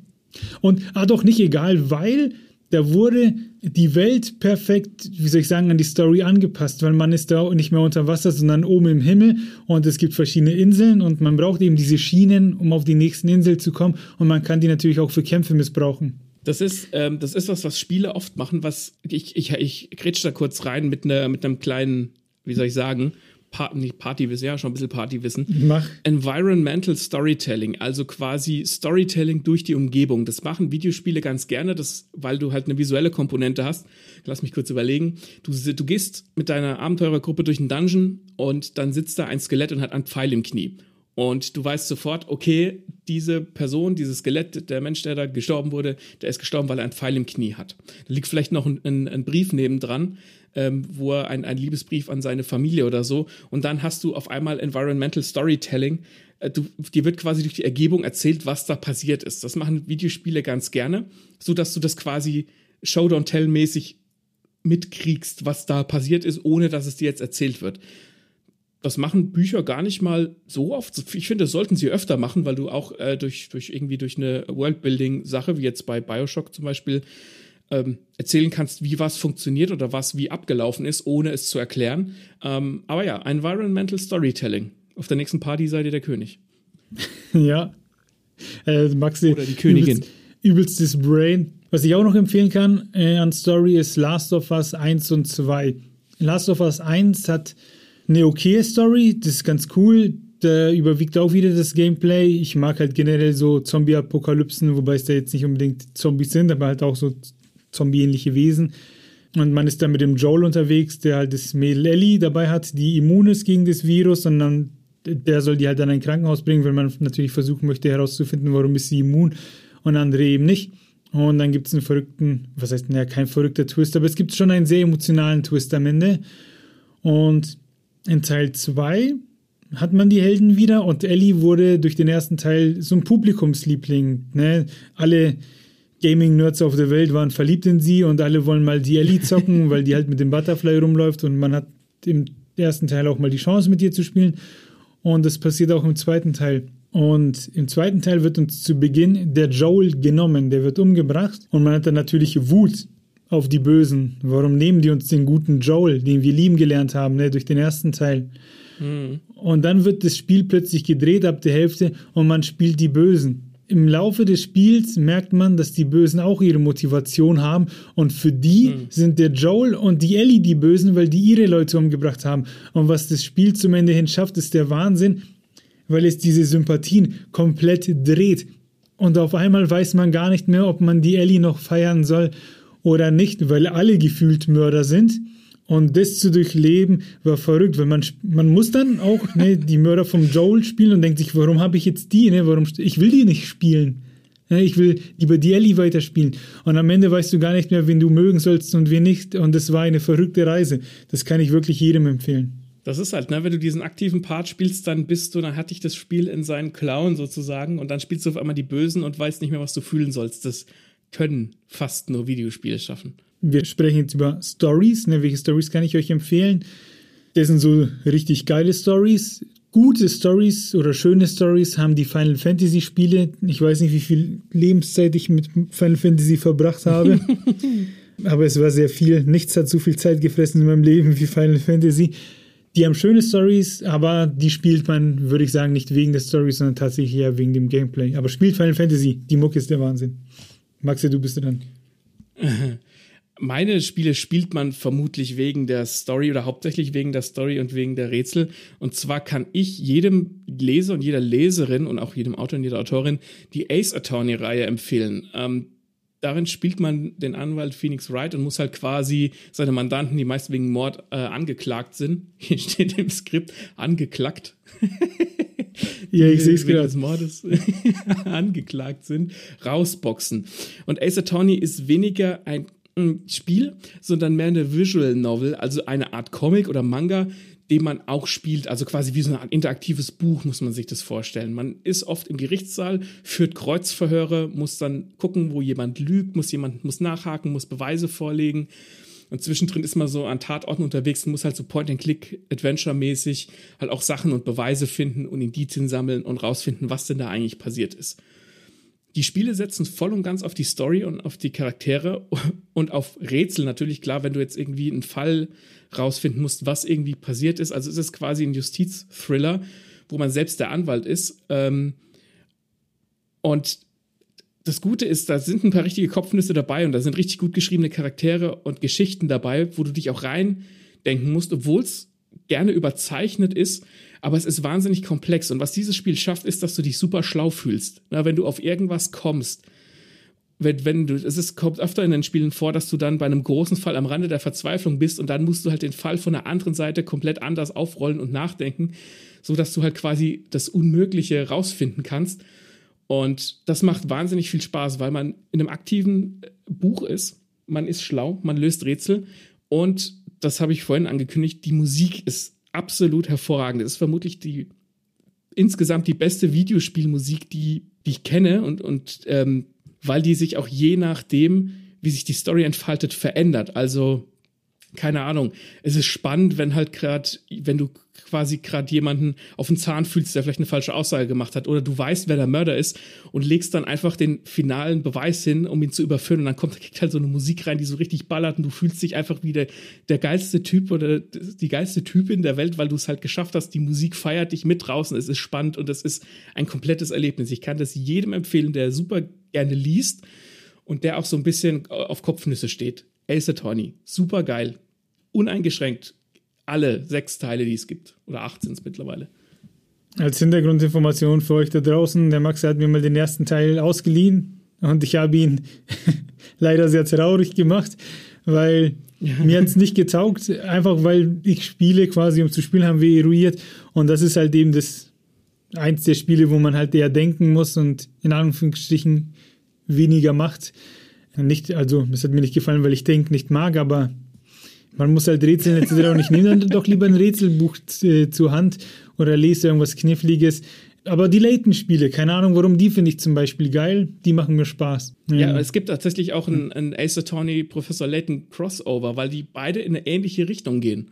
Und, ah doch, nicht egal, weil da wurde die Welt perfekt, wie soll ich sagen, an die Story angepasst, weil man ist da nicht mehr unter Wasser, sondern oben im Himmel und es gibt verschiedene Inseln und man braucht eben diese Schienen, um auf die nächsten Insel zu kommen und man kann die natürlich auch für Kämpfe missbrauchen. Das ist, ähm, das ist was, was Spiele oft machen, was ich, ich, ich da kurz rein mit, ne, mit einem kleinen wie soll ich sagen, Part, nicht Partywissen, ja, schon ein bisschen Partywissen. Mach. Environmental Storytelling, also quasi Storytelling durch die Umgebung. Das machen Videospiele ganz gerne, das, weil du halt eine visuelle Komponente hast. Lass mich kurz überlegen. Du, du gehst mit deiner Abenteurergruppe durch einen Dungeon und dann sitzt da ein Skelett und hat einen Pfeil im Knie. Und du weißt sofort, okay, diese Person, dieses Skelett, der Mensch, der da gestorben wurde, der ist gestorben, weil er einen Pfeil im Knie hat. Da liegt vielleicht noch ein, ein, ein Brief nebendran, ähm, wo er ein, ein Liebesbrief an seine Familie oder so. Und dann hast du auf einmal Environmental Storytelling. Äh, du, dir wird quasi durch die Ergebung erzählt, was da passiert ist. Das machen Videospiele ganz gerne, so dass du das quasi Showdown-Tell-mäßig mitkriegst, was da passiert ist, ohne dass es dir jetzt erzählt wird. Das machen Bücher gar nicht mal so oft. Ich finde, das sollten sie öfter machen, weil du auch äh, durch, durch irgendwie durch eine Worldbuilding-Sache, wie jetzt bei Bioshock zum Beispiel, ähm, erzählen kannst, wie was funktioniert oder was wie abgelaufen ist, ohne es zu erklären. Ähm, aber ja, Environmental Storytelling. Auf der nächsten Party seid ihr der König. [LAUGHS] ja. Äh, Maxi, oder die Königin. Übelst, übelstes Brain. Was ich auch noch empfehlen kann äh, an Story ist Last of Us 1 und 2. Last of Us 1 hat eine okay Story, das ist ganz cool. Da überwiegt auch wieder das Gameplay. Ich mag halt generell so Zombie-Apokalypsen, wobei es da jetzt nicht unbedingt Zombies sind, aber halt auch so zombieähnliche Wesen. Und man ist dann mit dem Joel unterwegs, der halt das Mädel Ellie dabei hat, die immun ist gegen das Virus und dann der soll die halt dann in ein Krankenhaus bringen, weil man natürlich versuchen möchte herauszufinden, warum ist sie immun und andere eben nicht. Und dann gibt es einen verrückten, was heißt, naja, kein verrückter Twist, aber es gibt schon einen sehr emotionalen Twist am Ende. Und in Teil 2 hat man die Helden wieder und Ellie wurde durch den ersten Teil so ein Publikumsliebling. Ne? Alle Gaming-Nerds auf der Welt waren verliebt in sie und alle wollen mal die Ellie zocken, [LAUGHS] weil die halt mit dem Butterfly rumläuft und man hat im ersten Teil auch mal die Chance mit ihr zu spielen. Und das passiert auch im zweiten Teil. Und im zweiten Teil wird uns zu Beginn der Joel genommen, der wird umgebracht und man hat dann natürlich Wut auf die Bösen. Warum nehmen die uns den guten Joel, den wir lieben gelernt haben, ne, durch den ersten Teil? Mhm. Und dann wird das Spiel plötzlich gedreht ab der Hälfte und man spielt die Bösen im Laufe des Spiels merkt man, dass die Bösen auch ihre Motivation haben und für die mhm. sind der Joel und die Ellie die Bösen, weil die ihre Leute umgebracht haben. Und was das Spiel zum Ende hin schafft, ist der Wahnsinn, weil es diese Sympathien komplett dreht. Und auf einmal weiß man gar nicht mehr, ob man die Ellie noch feiern soll oder nicht, weil alle gefühlt Mörder sind. Und das zu durchleben war verrückt, weil man, man muss dann auch ne, die Mörder vom Joel spielen und denkt sich, warum habe ich jetzt die? Ne? Warum, ich will die nicht spielen. Ne? Ich will lieber die Ellie weiterspielen. Und am Ende weißt du gar nicht mehr, wen du mögen sollst und wen nicht. Und das war eine verrückte Reise. Das kann ich wirklich jedem empfehlen. Das ist halt, ne, wenn du diesen aktiven Part spielst, dann bist du, dann hat dich das Spiel in seinen Klauen sozusagen und dann spielst du auf einmal die Bösen und weißt nicht mehr, was du fühlen sollst. Das können fast nur Videospiele schaffen. Wir sprechen jetzt über Stories. Ne? Welche Stories kann ich euch empfehlen? Das sind so richtig geile Stories. gute Stories oder schöne Stories haben die Final Fantasy Spiele. Ich weiß nicht, wie viel Lebenszeit ich mit Final Fantasy verbracht habe. [LAUGHS] aber es war sehr viel. Nichts hat so viel Zeit gefressen in meinem Leben wie Final Fantasy. Die haben schöne Stories, aber die spielt man, würde ich sagen, nicht wegen der Story, sondern tatsächlich eher wegen dem Gameplay. Aber spielt Final Fantasy. Die Mucke ist der Wahnsinn. Maxi, du bist dran. [LAUGHS] Meine Spiele spielt man vermutlich wegen der Story oder hauptsächlich wegen der Story und wegen der Rätsel. Und zwar kann ich jedem Leser und jeder Leserin und auch jedem Autor und jeder Autorin die Ace Attorney-Reihe empfehlen. Ähm, darin spielt man den Anwalt Phoenix Wright und muss halt quasi seine Mandanten, die meist wegen Mord äh, angeklagt sind, [LAUGHS] hier steht im Skript, angeklackt. [LAUGHS] [LAUGHS] ja, ich sehe es gerade. des Mordes [LAUGHS] angeklagt sind, rausboxen. Und Ace Attorney ist weniger ein Spiel, sondern mehr eine Visual Novel, also eine Art Comic oder Manga, den man auch spielt, also quasi wie so Art interaktives Buch, muss man sich das vorstellen. Man ist oft im Gerichtssaal, führt Kreuzverhöre, muss dann gucken, wo jemand lügt, muss jemand muss nachhaken, muss Beweise vorlegen. Und zwischendrin ist man so an Tatorten unterwegs und muss halt so Point-and-Click-Adventure-mäßig halt auch Sachen und Beweise finden und Indizien sammeln und rausfinden, was denn da eigentlich passiert ist. Die Spiele setzen voll und ganz auf die Story und auf die Charaktere [LAUGHS] und auf Rätsel natürlich. Klar, wenn du jetzt irgendwie einen Fall rausfinden musst, was irgendwie passiert ist. Also es ist quasi ein Justiz-Thriller, wo man selbst der Anwalt ist. Ähm, und das Gute ist, da sind ein paar richtige Kopfnüsse dabei und da sind richtig gut geschriebene Charaktere und Geschichten dabei, wo du dich auch reindenken musst, obwohl es gerne überzeichnet ist, aber es ist wahnsinnig komplex. Und was dieses Spiel schafft, ist, dass du dich super schlau fühlst. Na, wenn du auf irgendwas kommst, wenn, wenn du, es ist, kommt öfter in den Spielen vor, dass du dann bei einem großen Fall am Rande der Verzweiflung bist und dann musst du halt den Fall von der anderen Seite komplett anders aufrollen und nachdenken, so dass du halt quasi das Unmögliche rausfinden kannst. Und das macht wahnsinnig viel Spaß, weil man in einem aktiven Buch ist. Man ist schlau, man löst Rätsel und das habe ich vorhin angekündigt, die Musik ist absolut hervorragend. Es ist vermutlich die insgesamt die beste Videospielmusik, die, die ich kenne und, und ähm, weil die sich auch je nachdem, wie sich die Story entfaltet, verändert. Also keine Ahnung. Es ist spannend, wenn halt gerade, wenn du quasi gerade jemanden auf den Zahn fühlst, der vielleicht eine falsche Aussage gemacht hat, oder du weißt, wer der Mörder ist und legst dann einfach den finalen Beweis hin, um ihn zu überführen, und dann kommt kriegt halt so eine Musik rein, die so richtig ballert, und du fühlst dich einfach wie der, der geilste Typ oder die geilste Typin der Welt, weil du es halt geschafft hast. Die Musik feiert dich mit draußen. Es ist spannend und es ist ein komplettes Erlebnis. Ich kann das jedem empfehlen, der super gerne liest und der auch so ein bisschen auf Kopfnüsse steht. Ace Attorney, super geil, uneingeschränkt alle sechs Teile, die es gibt. Oder acht sind es mittlerweile. Als Hintergrundinformation für euch da draußen, der Max hat mir mal den ersten Teil ausgeliehen und ich habe ihn [LAUGHS] leider sehr traurig gemacht, weil ja. mir hat es nicht getaugt, einfach weil ich Spiele quasi, um zu spielen, haben wir eruiert und das ist halt eben das eins der Spiele, wo man halt eher denken muss und in Anführungsstrichen weniger macht. Nicht, also, das hat mir nicht gefallen, weil ich denke nicht mag, aber man muss halt Rätseln etc. und ich nehme dann doch lieber ein Rätselbuch äh, zur Hand oder lese irgendwas Kniffliges. Aber die Layton-Spiele, keine Ahnung warum, die finde ich zum Beispiel geil. Die machen mir Spaß. Ja, ja es gibt tatsächlich auch ein, ein Ace Attorney Professor Layton Crossover, weil die beide in eine ähnliche Richtung gehen.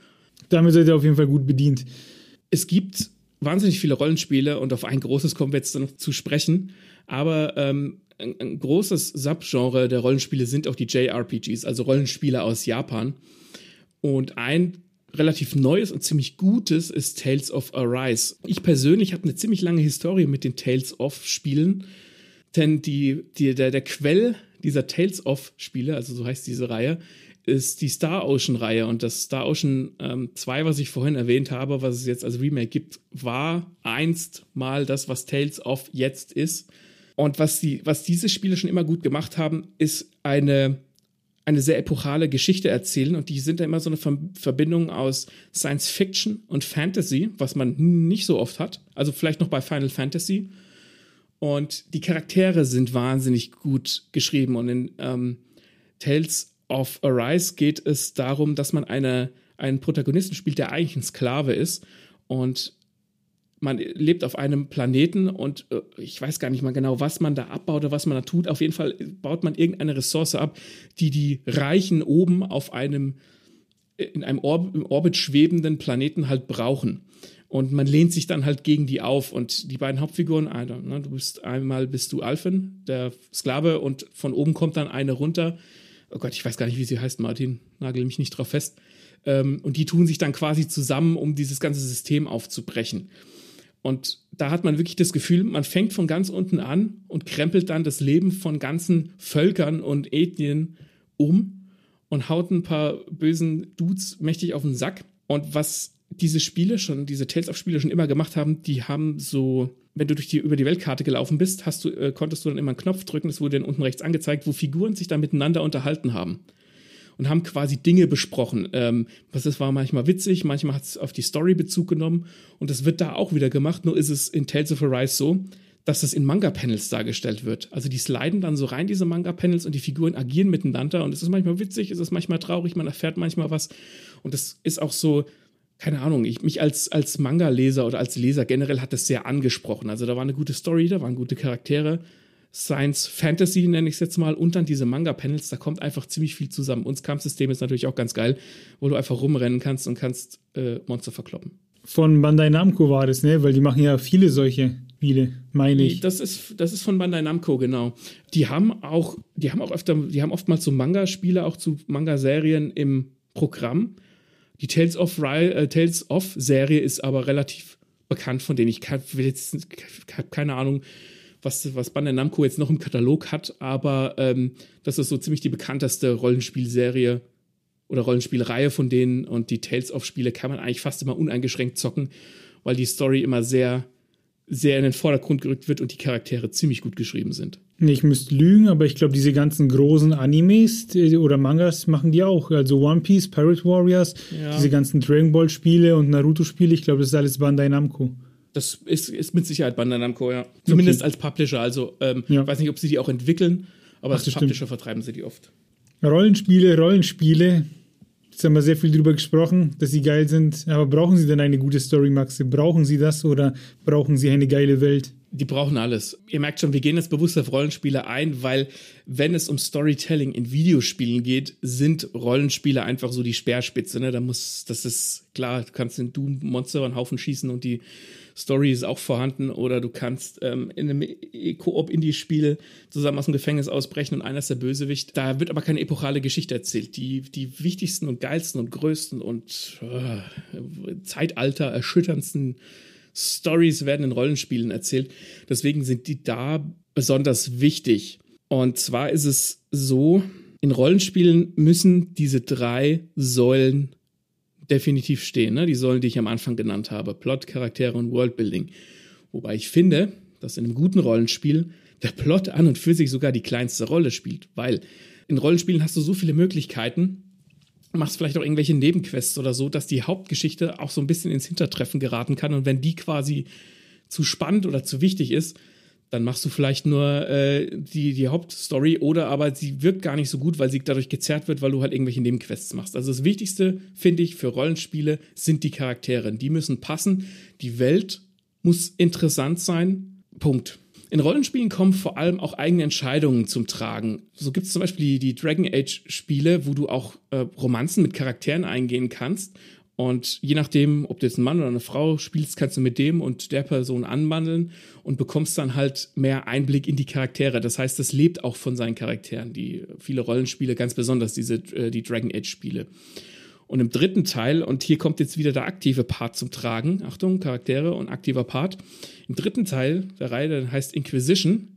Damit seid ihr auf jeden Fall gut bedient. Es gibt wahnsinnig viele Rollenspiele und auf ein großes kommen wir jetzt noch zu sprechen. Aber ähm, ein, ein großes Subgenre der Rollenspiele sind auch die JRPGs, also Rollenspiele aus Japan. Und ein relativ neues und ziemlich gutes ist Tales of Arise. Ich persönlich habe eine ziemlich lange Historie mit den Tales of Spielen, denn die, die, der, der Quell dieser Tales of Spiele, also so heißt diese Reihe, ist die Star Ocean Reihe und das Star Ocean ähm, 2, was ich vorhin erwähnt habe, was es jetzt als Remake gibt, war einst mal das, was Tales of jetzt ist. Und was, die, was diese Spiele schon immer gut gemacht haben, ist eine eine sehr epochale Geschichte erzählen und die sind da immer so eine Verbindung aus Science Fiction und Fantasy, was man nicht so oft hat. Also vielleicht noch bei Final Fantasy. Und die Charaktere sind wahnsinnig gut geschrieben und in ähm, Tales of Arise geht es darum, dass man eine, einen Protagonisten spielt, der eigentlich ein Sklave ist und man lebt auf einem Planeten und äh, ich weiß gar nicht mal genau, was man da abbaut oder was man da tut. Auf jeden Fall baut man irgendeine Ressource ab, die die Reichen oben auf einem äh, in einem Or Orbit schwebenden Planeten halt brauchen. Und man lehnt sich dann halt gegen die auf. Und die beiden Hauptfiguren, Alter, ne, du bist einmal bist du Alphen, der Sklave, und von oben kommt dann eine runter. Oh Gott, ich weiß gar nicht, wie sie heißt, Martin. Nagel mich nicht drauf fest. Ähm, und die tun sich dann quasi zusammen, um dieses ganze System aufzubrechen. Und da hat man wirklich das Gefühl, man fängt von ganz unten an und krempelt dann das Leben von ganzen Völkern und Ethnien um und haut ein paar bösen Dudes mächtig auf den Sack. Und was diese Spiele schon, diese Tales of Spiele schon immer gemacht haben, die haben so, wenn du durch die, über die Weltkarte gelaufen bist, hast du, äh, konntest du dann immer einen Knopf drücken, es wurde dann unten rechts angezeigt, wo Figuren sich dann miteinander unterhalten haben. Und haben quasi Dinge besprochen. Ähm, das war manchmal witzig, manchmal hat es auf die Story Bezug genommen. Und das wird da auch wieder gemacht, nur ist es in Tales of Arise so, dass das in Manga-Panels dargestellt wird. Also die sliden dann so rein, diese Manga-Panels, und die Figuren agieren miteinander. Und es ist manchmal witzig, es ist manchmal traurig, man erfährt manchmal was. Und das ist auch so, keine Ahnung, ich, mich als, als Manga-Leser oder als Leser generell hat das sehr angesprochen. Also da war eine gute Story, da waren gute Charaktere. Science Fantasy nenne ich es jetzt mal und dann diese Manga-Panels, da kommt einfach ziemlich viel zusammen. Und das Kampfsystem ist natürlich auch ganz geil, wo du einfach rumrennen kannst und kannst äh, Monster verkloppen. Von Bandai Namco war das, ne? Weil die machen ja viele solche Spiele, meine ich. Das ist, das ist von Bandai Namco, genau. Die haben auch, die haben auch öfter, die haben oftmals so Manga-Spiele, auch zu Manga-Serien im Programm. Die Tales of, äh, Tales of Serie ist aber relativ bekannt, von denen ich jetzt habe keine Ahnung, was, was Bandai Namco jetzt noch im Katalog hat, aber ähm, das ist so ziemlich die bekannteste Rollenspielserie oder Rollenspielreihe von denen und die Tales of Spiele kann man eigentlich fast immer uneingeschränkt zocken, weil die Story immer sehr sehr in den Vordergrund gerückt wird und die Charaktere ziemlich gut geschrieben sind. Ich müsste lügen, aber ich glaube, diese ganzen großen Animes oder Mangas machen die auch. Also One Piece, Pirate Warriors, ja. diese ganzen Dragon Ball Spiele und Naruto Spiele, ich glaube, das ist alles Bandai Namco. Das ist, ist mit Sicherheit Bandai Namco, ja. Zumindest okay. als Publisher. Also, ähm, ja. ich weiß nicht, ob sie die auch entwickeln, aber Ach, als Publisher stimmt. vertreiben sie die oft. Rollenspiele, Rollenspiele. Jetzt haben wir sehr viel darüber gesprochen, dass sie geil sind. Aber brauchen sie denn eine gute Story, Maxe? Brauchen sie das oder brauchen sie eine geile Welt? Die brauchen alles. Ihr merkt schon, wir gehen jetzt bewusst auf Rollenspiele ein, weil wenn es um Storytelling in Videospielen geht, sind Rollenspiele einfach so die Speerspitze. Ne? Da muss, das ist klar, du kannst den Doom-Monster einen Haufen schießen und die Story ist auch vorhanden oder du kannst ähm, in einem Koop-Indie-Spiel zusammen aus dem Gefängnis ausbrechen und einer ist der Bösewicht. Da wird aber keine epochale Geschichte erzählt. Die, die wichtigsten und geilsten und größten und äh, Zeitalter erschütterndsten Stories werden in Rollenspielen erzählt. Deswegen sind die da besonders wichtig. Und zwar ist es so, in Rollenspielen müssen diese drei Säulen definitiv stehen. Ne? Die Säulen, die ich am Anfang genannt habe. Plot, Charaktere und Worldbuilding. Wobei ich finde, dass in einem guten Rollenspiel der Plot an und für sich sogar die kleinste Rolle spielt. Weil in Rollenspielen hast du so viele Möglichkeiten, machst vielleicht auch irgendwelche Nebenquests oder so, dass die Hauptgeschichte auch so ein bisschen ins Hintertreffen geraten kann. Und wenn die quasi zu spannend oder zu wichtig ist, dann machst du vielleicht nur äh, die, die Hauptstory oder aber sie wirkt gar nicht so gut, weil sie dadurch gezerrt wird, weil du halt irgendwelche Nebenquests machst. Also das Wichtigste, finde ich, für Rollenspiele sind die Charaktere. Die müssen passen. Die Welt muss interessant sein. Punkt. In Rollenspielen kommen vor allem auch eigene Entscheidungen zum Tragen. So gibt es zum Beispiel die, die Dragon Age-Spiele, wo du auch äh, Romanzen mit Charakteren eingehen kannst und je nachdem, ob du jetzt einen Mann oder eine Frau spielst, kannst du mit dem und der Person anwandeln und bekommst dann halt mehr Einblick in die Charaktere. Das heißt, das lebt auch von seinen Charakteren. Die viele Rollenspiele, ganz besonders diese äh, die Dragon Age Spiele. Und im dritten Teil, und hier kommt jetzt wieder der aktive Part zum Tragen, Achtung, Charaktere und aktiver Part. Im dritten Teil der Reihe, der heißt Inquisition,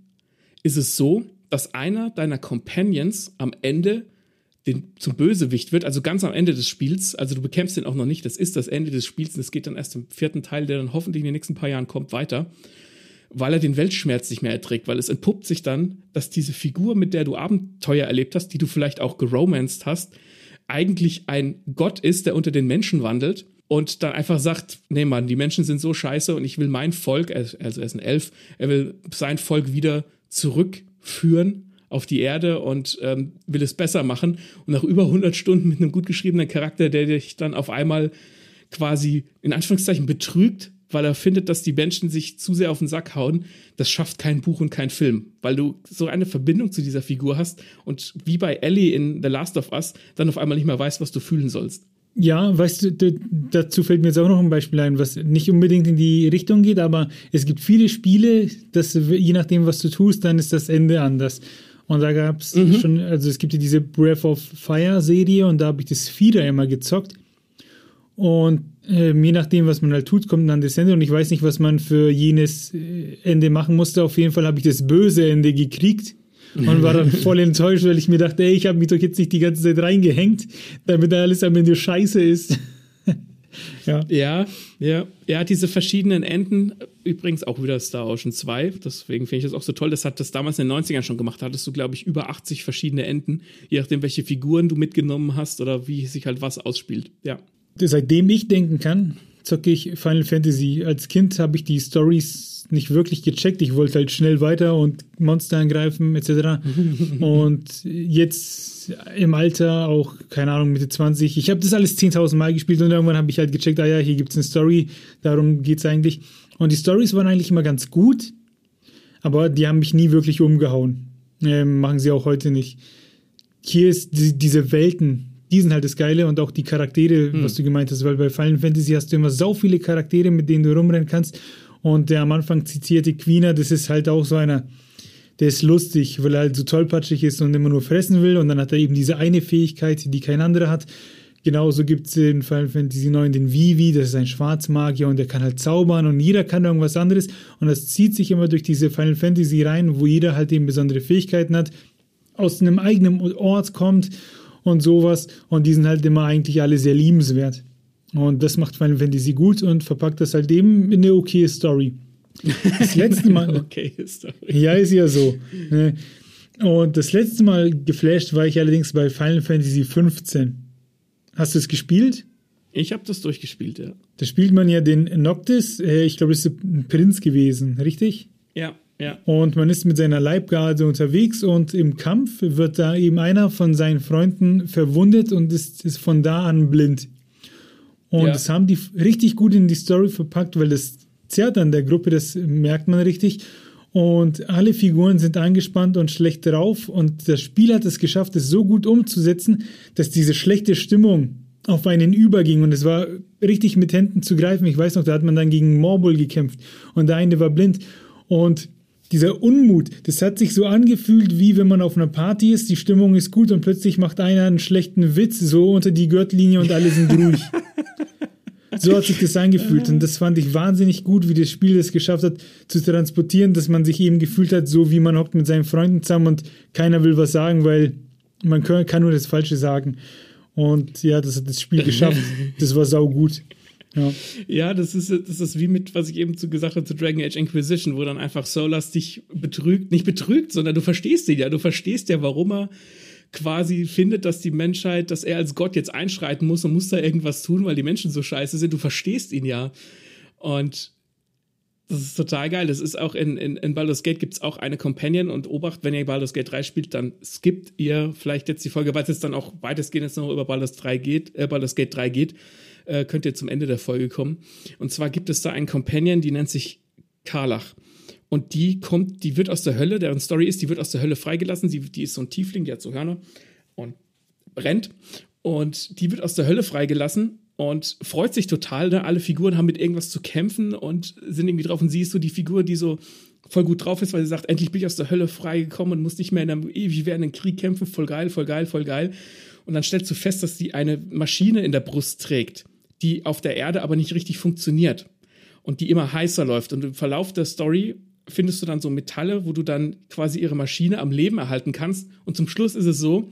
ist es so, dass einer deiner Companions am Ende den, zum Bösewicht wird, also ganz am Ende des Spiels, also du bekämpfst den auch noch nicht, das ist das Ende des Spiels und es geht dann erst im vierten Teil, der dann hoffentlich in den nächsten paar Jahren kommt, weiter, weil er den Weltschmerz nicht mehr erträgt, weil es entpuppt sich dann, dass diese Figur, mit der du Abenteuer erlebt hast, die du vielleicht auch geromanced hast, eigentlich ein Gott ist, der unter den Menschen wandelt und dann einfach sagt, nee Mann, die Menschen sind so scheiße und ich will mein Volk, also er ist ein Elf, er will sein Volk wieder zurückführen auf die Erde und ähm, will es besser machen. Und nach über 100 Stunden mit einem gut geschriebenen Charakter, der dich dann auf einmal quasi in Anführungszeichen betrügt, weil er findet, dass die Menschen sich zu sehr auf den Sack hauen, das schafft kein Buch und kein Film, weil du so eine Verbindung zu dieser Figur hast und wie bei Ellie in The Last of Us dann auf einmal nicht mehr weißt, was du fühlen sollst. Ja, weißt du, dazu fällt mir jetzt auch noch ein Beispiel ein, was nicht unbedingt in die Richtung geht, aber es gibt viele Spiele, dass je nachdem, was du tust, dann ist das Ende anders. Und da gab es mhm. schon, also es gibt ja diese Breath of Fire Serie und da habe ich das Fieder immer gezockt. Und äh, je nachdem, was man halt tut, kommt dann das Ende und ich weiß nicht, was man für jenes äh, Ende machen musste. Auf jeden Fall habe ich das böse Ende gekriegt und war dann voll [LAUGHS] enttäuscht, weil ich mir dachte, ey, ich habe mich doch jetzt nicht die ganze Zeit reingehängt, damit da alles am Ende scheiße ist. [LAUGHS] ja. ja, ja, ja, diese verschiedenen Enden, übrigens auch wieder Star Ocean 2, deswegen finde ich das auch so toll, das hat das damals in den 90ern schon gemacht, da hattest du, glaube ich, über 80 verschiedene Enden, je nachdem, welche Figuren du mitgenommen hast oder wie sich halt was ausspielt, ja. Seitdem ich denken kann, zocke ich Final Fantasy. Als Kind habe ich die Stories nicht wirklich gecheckt. Ich wollte halt schnell weiter und Monster angreifen etc. [LAUGHS] und jetzt im Alter auch, keine Ahnung, Mitte 20. Ich habe das alles 10.000 Mal gespielt und irgendwann habe ich halt gecheckt, ah ja, hier gibt es eine Story, darum geht es eigentlich. Und die Stories waren eigentlich immer ganz gut, aber die haben mich nie wirklich umgehauen. Ähm, machen sie auch heute nicht. Hier ist die, diese Welten, die sind halt das Geile und auch die Charaktere, hm. was du gemeint hast, weil bei Final Fantasy hast du immer so viele Charaktere, mit denen du rumrennen kannst und der am Anfang zitierte Queener, das ist halt auch so einer, der ist lustig, weil er halt so tollpatschig ist und immer nur fressen will. Und dann hat er eben diese eine Fähigkeit, die kein anderer hat. Genauso gibt es in Final Fantasy IX den Vivi, das ist ein Schwarzmagier und der kann halt zaubern und jeder kann irgendwas anderes. Und das zieht sich immer durch diese Final Fantasy rein, wo jeder halt eben besondere Fähigkeiten hat, aus einem eigenen Ort kommt und sowas. Und die sind halt immer eigentlich alle sehr liebenswert. Und das macht Final Fantasy gut und verpackt das halt eben in eine okay Story. Das [LAUGHS] letzte Mal. okay Story. Ja, ist ja so. Ne? Und das letzte Mal geflasht war ich allerdings bei Final Fantasy 15. Hast du es gespielt? Ich habe das durchgespielt, ja. Da spielt man ja den Noctis, äh, ich glaube, das ist ein Prinz gewesen, richtig? Ja, ja. Und man ist mit seiner Leibgarde unterwegs und im Kampf wird da eben einer von seinen Freunden verwundet und ist, ist von da an blind. Und ja. das haben die richtig gut in die Story verpackt, weil das zerrt an der Gruppe, das merkt man richtig. Und alle Figuren sind angespannt und schlecht drauf. Und das Spiel hat es geschafft, es so gut umzusetzen, dass diese schlechte Stimmung auf einen überging. Und es war richtig mit Händen zu greifen. Ich weiß noch, da hat man dann gegen Morbul gekämpft. Und der eine war blind. Und dieser Unmut, das hat sich so angefühlt, wie wenn man auf einer Party ist, die Stimmung ist gut und plötzlich macht einer einen schlechten Witz so unter die Gürtellinie und alle sind ruhig. [LAUGHS] So hat sich das angefühlt. Und das fand ich wahnsinnig gut, wie das Spiel das geschafft hat, zu transportieren, dass man sich eben gefühlt hat, so wie man hockt mit seinen Freunden zusammen und keiner will was sagen, weil man kann nur das Falsche sagen. Und ja, das hat das Spiel geschafft. [LAUGHS] Das war sau gut. Ja. ja, das ist, das ist wie mit, was ich eben zu gesagt habe, zu Dragon Age Inquisition, wo dann einfach Solas dich betrügt, nicht betrügt, sondern du verstehst ihn ja, du verstehst ja, warum er quasi findet, dass die Menschheit, dass er als Gott jetzt einschreiten muss und muss da irgendwas tun, weil die Menschen so scheiße sind. Du verstehst ihn ja. Und das ist total geil. Das ist auch in, in, in Baldur's Gate gibt es auch eine Companion und Obacht, wenn ihr Baldur's Gate 3 spielt, dann skippt ihr vielleicht jetzt die Folge, weil es jetzt dann auch weitestgehend jetzt noch über Baldur's 3 geht, äh, Baldur's Gate 3 geht, äh, könnt ihr zum Ende der Folge kommen. Und zwar gibt es da einen Companion, die nennt sich Karlach. Und die kommt, die wird aus der Hölle, deren Story ist, die wird aus der Hölle freigelassen. Sie, die ist so ein Tiefling, die hat so Hörner und brennt. Und die wird aus der Hölle freigelassen und freut sich total. Ne? Alle Figuren haben mit irgendwas zu kämpfen und sind irgendwie drauf. Und sie ist so die Figur, die so voll gut drauf ist, weil sie sagt, endlich bin ich aus der Hölle freigekommen und muss nicht mehr in einem ewig werdenden Krieg kämpfen. Voll geil, voll geil, voll geil. Und dann stellst du fest, dass sie eine Maschine in der Brust trägt, die auf der Erde aber nicht richtig funktioniert und die immer heißer läuft. Und im Verlauf der Story findest du dann so Metalle, wo du dann quasi ihre Maschine am Leben erhalten kannst. Und zum Schluss ist es so,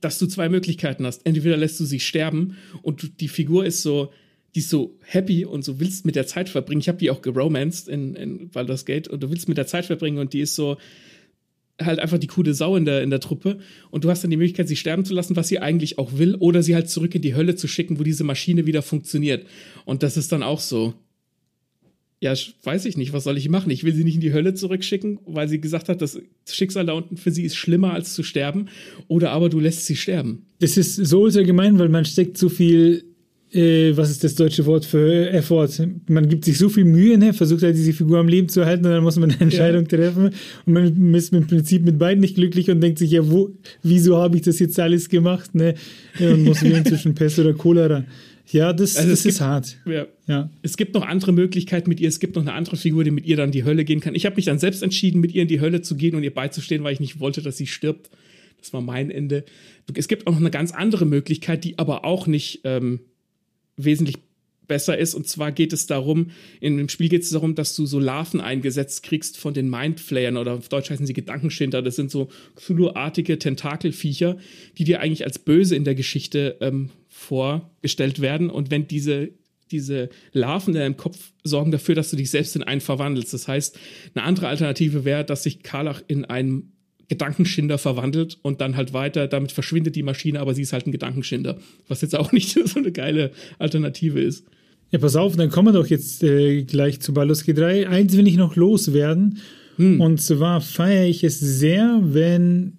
dass du zwei Möglichkeiten hast. Entweder lässt du sie sterben und die Figur ist so, die ist so happy und so willst mit der Zeit verbringen. Ich habe die auch geromanced in, in Baldur's Gate und du willst mit der Zeit verbringen und die ist so halt einfach die coole Sau in der, in der Truppe und du hast dann die Möglichkeit, sie sterben zu lassen, was sie eigentlich auch will, oder sie halt zurück in die Hölle zu schicken, wo diese Maschine wieder funktioniert. Und das ist dann auch so ja, weiß ich nicht, was soll ich machen? Ich will sie nicht in die Hölle zurückschicken, weil sie gesagt hat, das Schicksal da unten für sie ist schlimmer als zu sterben. Oder aber du lässt sie sterben. Das ist so sehr gemein, weil man steckt so viel äh, was ist das deutsche Wort für Effort? Man gibt sich so viel Mühe, ne? versucht halt diese Figur am Leben zu halten und dann muss man eine Entscheidung ja. treffen und man ist im Prinzip mit beiden nicht glücklich und denkt sich, ja, wo, wieso habe ich das jetzt alles gemacht? Ne? Und muss wählen zwischen Pest oder Cholera. Ja, das, also das gibt, ist hart. Ja. ja. Es gibt noch andere Möglichkeiten mit ihr. Es gibt noch eine andere Figur, die mit ihr dann in die Hölle gehen kann. Ich habe mich dann selbst entschieden, mit ihr in die Hölle zu gehen und ihr beizustehen, weil ich nicht wollte, dass sie stirbt. Das war mein Ende. Es gibt auch noch eine ganz andere Möglichkeit, die aber auch nicht ähm, wesentlich besser ist. Und zwar geht es darum, in dem Spiel geht es darum, dass du so Larven eingesetzt kriegst von den Mindflayern oder auf Deutsch heißen sie Gedankenschinder. Das sind so Cthulhu-artige Tentakelviecher, die dir eigentlich als böse in der Geschichte ähm, vorgestellt werden. Und wenn diese diese Larven in deinem Kopf sorgen dafür, dass du dich selbst in einen verwandelst. Das heißt, eine andere Alternative wäre, dass sich Karlach in einen Gedankenschinder verwandelt und dann halt weiter, damit verschwindet die Maschine, aber sie ist halt ein Gedankenschinder, was jetzt auch [LAUGHS] nicht so eine geile Alternative ist. Ja, pass auf, dann kommen wir doch jetzt äh, gleich zu Baldur's Gate 3. Eins will ich noch loswerden. Hm. Und zwar feiere ich es sehr, wenn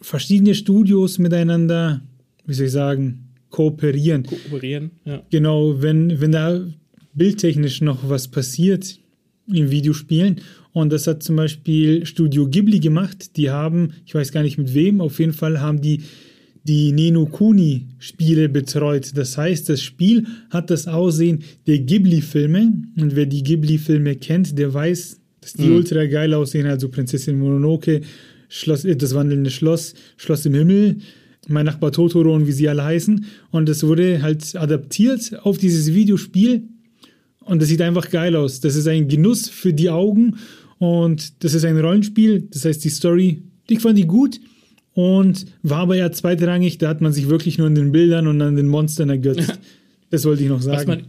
verschiedene Studios miteinander, wie soll ich sagen, kooperieren. Kooperieren, ja. Genau, wenn, wenn da bildtechnisch noch was passiert in Videospielen. Und das hat zum Beispiel Studio Ghibli gemacht. Die haben, ich weiß gar nicht mit wem, auf jeden Fall haben die die Nino Kuni Spiele betreut. Das heißt, das Spiel hat das Aussehen der Ghibli-Filme. Und wer die Ghibli-Filme kennt, der weiß, dass die mhm. ultra geil aussehen. Also Prinzessin Mononoke, Schloss, äh, das wandelnde Schloss, Schloss im Himmel, mein Nachbar Totoro und wie sie alle heißen. Und das wurde halt adaptiert auf dieses Videospiel. Und das sieht einfach geil aus. Das ist ein Genuss für die Augen. Und das ist ein Rollenspiel. Das heißt, die Story, ich fand die gut und war aber eher zweitrangig. Da hat man sich wirklich nur an den Bildern und an den Monstern ergötzt. [LAUGHS] Das wollte ich noch sagen. Was man,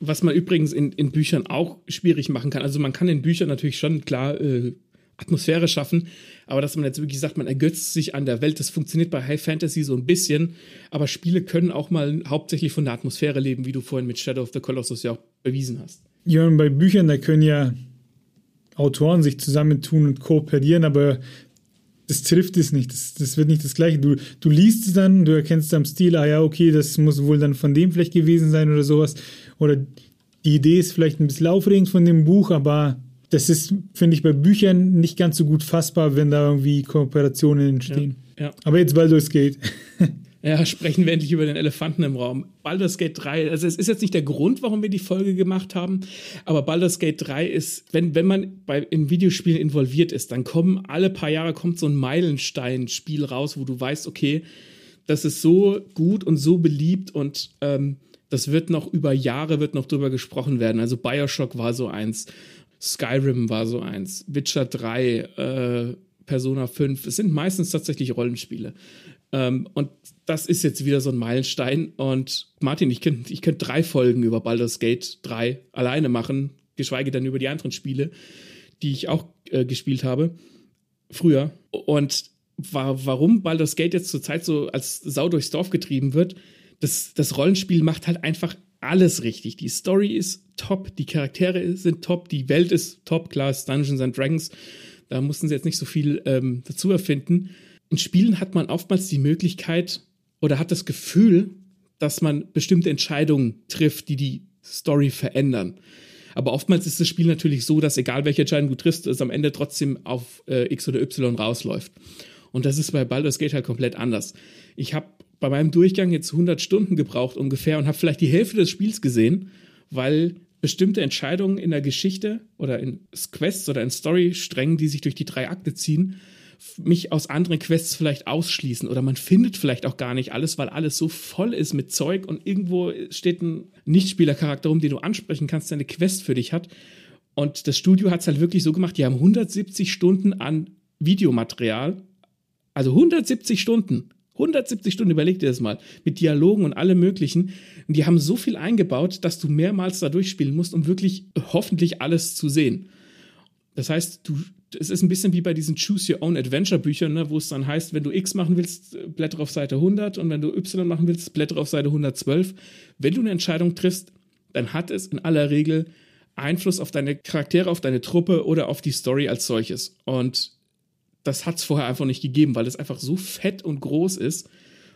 was man übrigens in, in Büchern auch schwierig machen kann. Also man kann in Büchern natürlich schon klar äh, Atmosphäre schaffen, aber dass man jetzt wirklich sagt, man ergötzt sich an der Welt, das funktioniert bei High Fantasy so ein bisschen, aber Spiele können auch mal hauptsächlich von der Atmosphäre leben, wie du vorhin mit Shadow of the Colossus ja auch bewiesen hast. Ja, und bei Büchern, da können ja Autoren sich zusammentun und kooperieren, aber das trifft es nicht. Das, das wird nicht das Gleiche. Du, du liest es dann, du erkennst am Stil, ah ja, okay, das muss wohl dann von dem vielleicht gewesen sein oder sowas. Oder die Idee ist vielleicht ein bisschen aufregend von dem Buch, aber das ist, finde ich, bei Büchern nicht ganz so gut fassbar, wenn da irgendwie Kooperationen entstehen. Ja, ja. Aber jetzt Baldur's Gate. [LAUGHS] Ja, sprechen wir endlich über den Elefanten im Raum. Baldur's Gate 3, also es ist jetzt nicht der Grund, warum wir die Folge gemacht haben, aber Baldur's Gate 3 ist, wenn, wenn man bei, in Videospielen involviert ist, dann kommen alle paar Jahre kommt so ein Meilenstein-Spiel raus, wo du weißt, okay, das ist so gut und so beliebt und ähm, das wird noch über Jahre wird noch drüber gesprochen werden. Also Bioshock war so eins, Skyrim war so eins, Witcher 3, äh, Persona 5. Es sind meistens tatsächlich Rollenspiele. Ähm, und das ist jetzt wieder so ein Meilenstein. Und Martin, ich könnte ich könnt drei Folgen über Baldur's Gate 3 alleine machen, geschweige denn über die anderen Spiele, die ich auch äh, gespielt habe. Früher. Und war, warum Baldur's Gate jetzt zurzeit so als Sau durchs Dorf getrieben wird, das, das Rollenspiel macht halt einfach alles richtig. Die Story ist top, die Charaktere sind top, die Welt ist top, klar, ist Dungeons and Dragons. Da mussten sie jetzt nicht so viel ähm, dazu erfinden in Spielen hat man oftmals die Möglichkeit oder hat das Gefühl, dass man bestimmte Entscheidungen trifft, die die Story verändern. Aber oftmals ist das Spiel natürlich so, dass egal welche Entscheidung du triffst, es am Ende trotzdem auf äh, X oder Y rausläuft. Und das ist bei Baldur's Gate halt komplett anders. Ich habe bei meinem Durchgang jetzt 100 Stunden gebraucht ungefähr und habe vielleicht die Hälfte des Spiels gesehen, weil bestimmte Entscheidungen in der Geschichte oder in Quests oder in Storysträngen, die sich durch die drei Akte ziehen, mich aus anderen Quests vielleicht ausschließen oder man findet vielleicht auch gar nicht alles, weil alles so voll ist mit Zeug und irgendwo steht ein Nichtspielercharakter rum, den du ansprechen kannst, der eine Quest für dich hat. Und das Studio hat es halt wirklich so gemacht, die haben 170 Stunden an Videomaterial, also 170 Stunden, 170 Stunden, überleg dir das mal, mit Dialogen und allem möglichen. Und die haben so viel eingebaut, dass du mehrmals da durchspielen musst, um wirklich hoffentlich alles zu sehen. Das heißt, du, es ist ein bisschen wie bei diesen Choose Your Own Adventure Büchern, ne, wo es dann heißt, wenn du X machen willst, blättere auf Seite 100 und wenn du Y machen willst, blättere auf Seite 112. Wenn du eine Entscheidung triffst, dann hat es in aller Regel Einfluss auf deine Charaktere, auf deine Truppe oder auf die Story als solches. Und das hat es vorher einfach nicht gegeben, weil es einfach so fett und groß ist,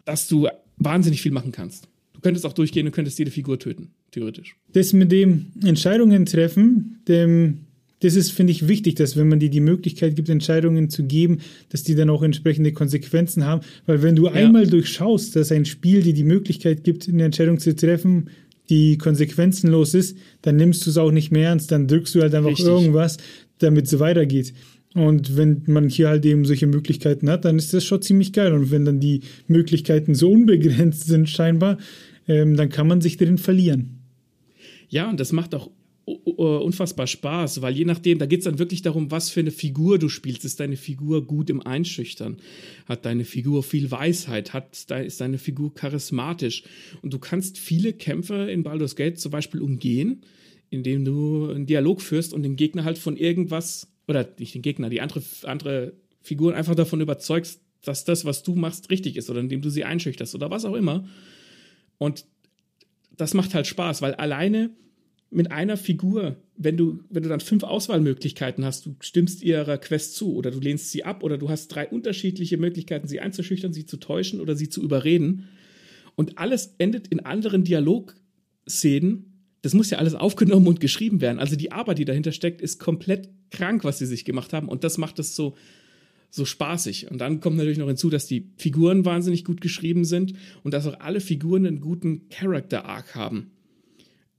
dass du wahnsinnig viel machen kannst. Du könntest auch durchgehen und könntest jede Figur töten, theoretisch. Das mit dem Entscheidungen treffen, dem, das ist, finde ich, wichtig, dass wenn man dir die Möglichkeit gibt, Entscheidungen zu geben, dass die dann auch entsprechende Konsequenzen haben. Weil wenn du ja. einmal durchschaust, dass ein Spiel dir die Möglichkeit gibt, eine Entscheidung zu treffen, die konsequenzenlos ist, dann nimmst du es auch nicht mehr ernst, dann drückst du halt einfach Richtig. irgendwas, damit es weitergeht. Und wenn man hier halt eben solche Möglichkeiten hat, dann ist das schon ziemlich geil. Und wenn dann die Möglichkeiten so unbegrenzt sind, scheinbar, ähm, dann kann man sich drin verlieren. Ja, und das macht auch unfassbar Spaß, weil je nachdem, da geht es dann wirklich darum, was für eine Figur du spielst. Ist deine Figur gut im Einschüchtern? Hat deine Figur viel Weisheit? Hat, ist deine Figur charismatisch? Und du kannst viele Kämpfe in Baldur's Gate zum Beispiel umgehen, indem du einen Dialog führst und den Gegner halt von irgendwas, oder nicht den Gegner, die andere, andere Figuren einfach davon überzeugst, dass das, was du machst, richtig ist oder indem du sie einschüchterst oder was auch immer. Und das macht halt Spaß, weil alleine mit einer Figur, wenn du, wenn du dann fünf Auswahlmöglichkeiten hast, du stimmst ihrer Quest zu oder du lehnst sie ab oder du hast drei unterschiedliche Möglichkeiten, sie einzuschüchtern, sie zu täuschen oder sie zu überreden. Und alles endet in anderen Dialogszenen. Das muss ja alles aufgenommen und geschrieben werden. Also die Arbeit, die dahinter steckt, ist komplett krank, was sie sich gemacht haben. Und das macht es so, so spaßig. Und dann kommt natürlich noch hinzu, dass die Figuren wahnsinnig gut geschrieben sind und dass auch alle Figuren einen guten Character Arc haben.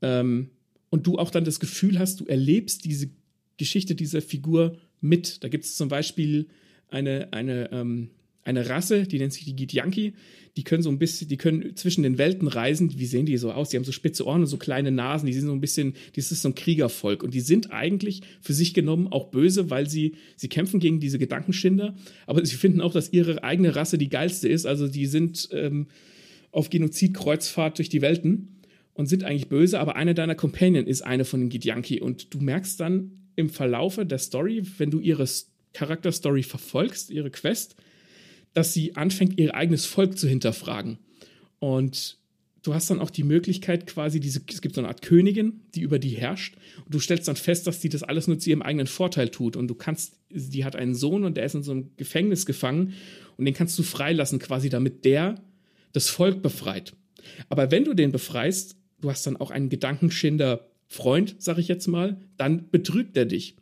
Ähm, und du auch dann das Gefühl hast, du erlebst diese Geschichte dieser Figur mit. Da gibt es zum Beispiel eine, eine, ähm, eine Rasse, die nennt sich die Gidyanki. Die können so ein bisschen, die können zwischen den Welten reisen. Wie sehen die so aus? Die haben so spitze Ohren und so kleine Nasen. Die sind so ein bisschen, das ist so ein Kriegervolk. Und die sind eigentlich für sich genommen auch böse, weil sie, sie kämpfen gegen diese Gedankenschinder. Aber sie finden auch, dass ihre eigene Rasse die geilste ist. Also die sind ähm, auf Genozidkreuzfahrt durch die Welten und sind eigentlich böse, aber eine deiner Companion ist eine von den Gidyanki und du merkst dann im Verlaufe der Story, wenn du ihre Charakterstory verfolgst, ihre Quest, dass sie anfängt, ihr eigenes Volk zu hinterfragen. Und du hast dann auch die Möglichkeit, quasi diese, es gibt so eine Art Königin, die über die herrscht. Und du stellst dann fest, dass die das alles nur zu ihrem eigenen Vorteil tut. Und du kannst, die hat einen Sohn und der ist in so einem Gefängnis gefangen. Und den kannst du freilassen, quasi, damit der das Volk befreit. Aber wenn du den befreist, du hast dann auch einen Gedankenschinder Freund, sag ich jetzt mal, dann betrügt er dich.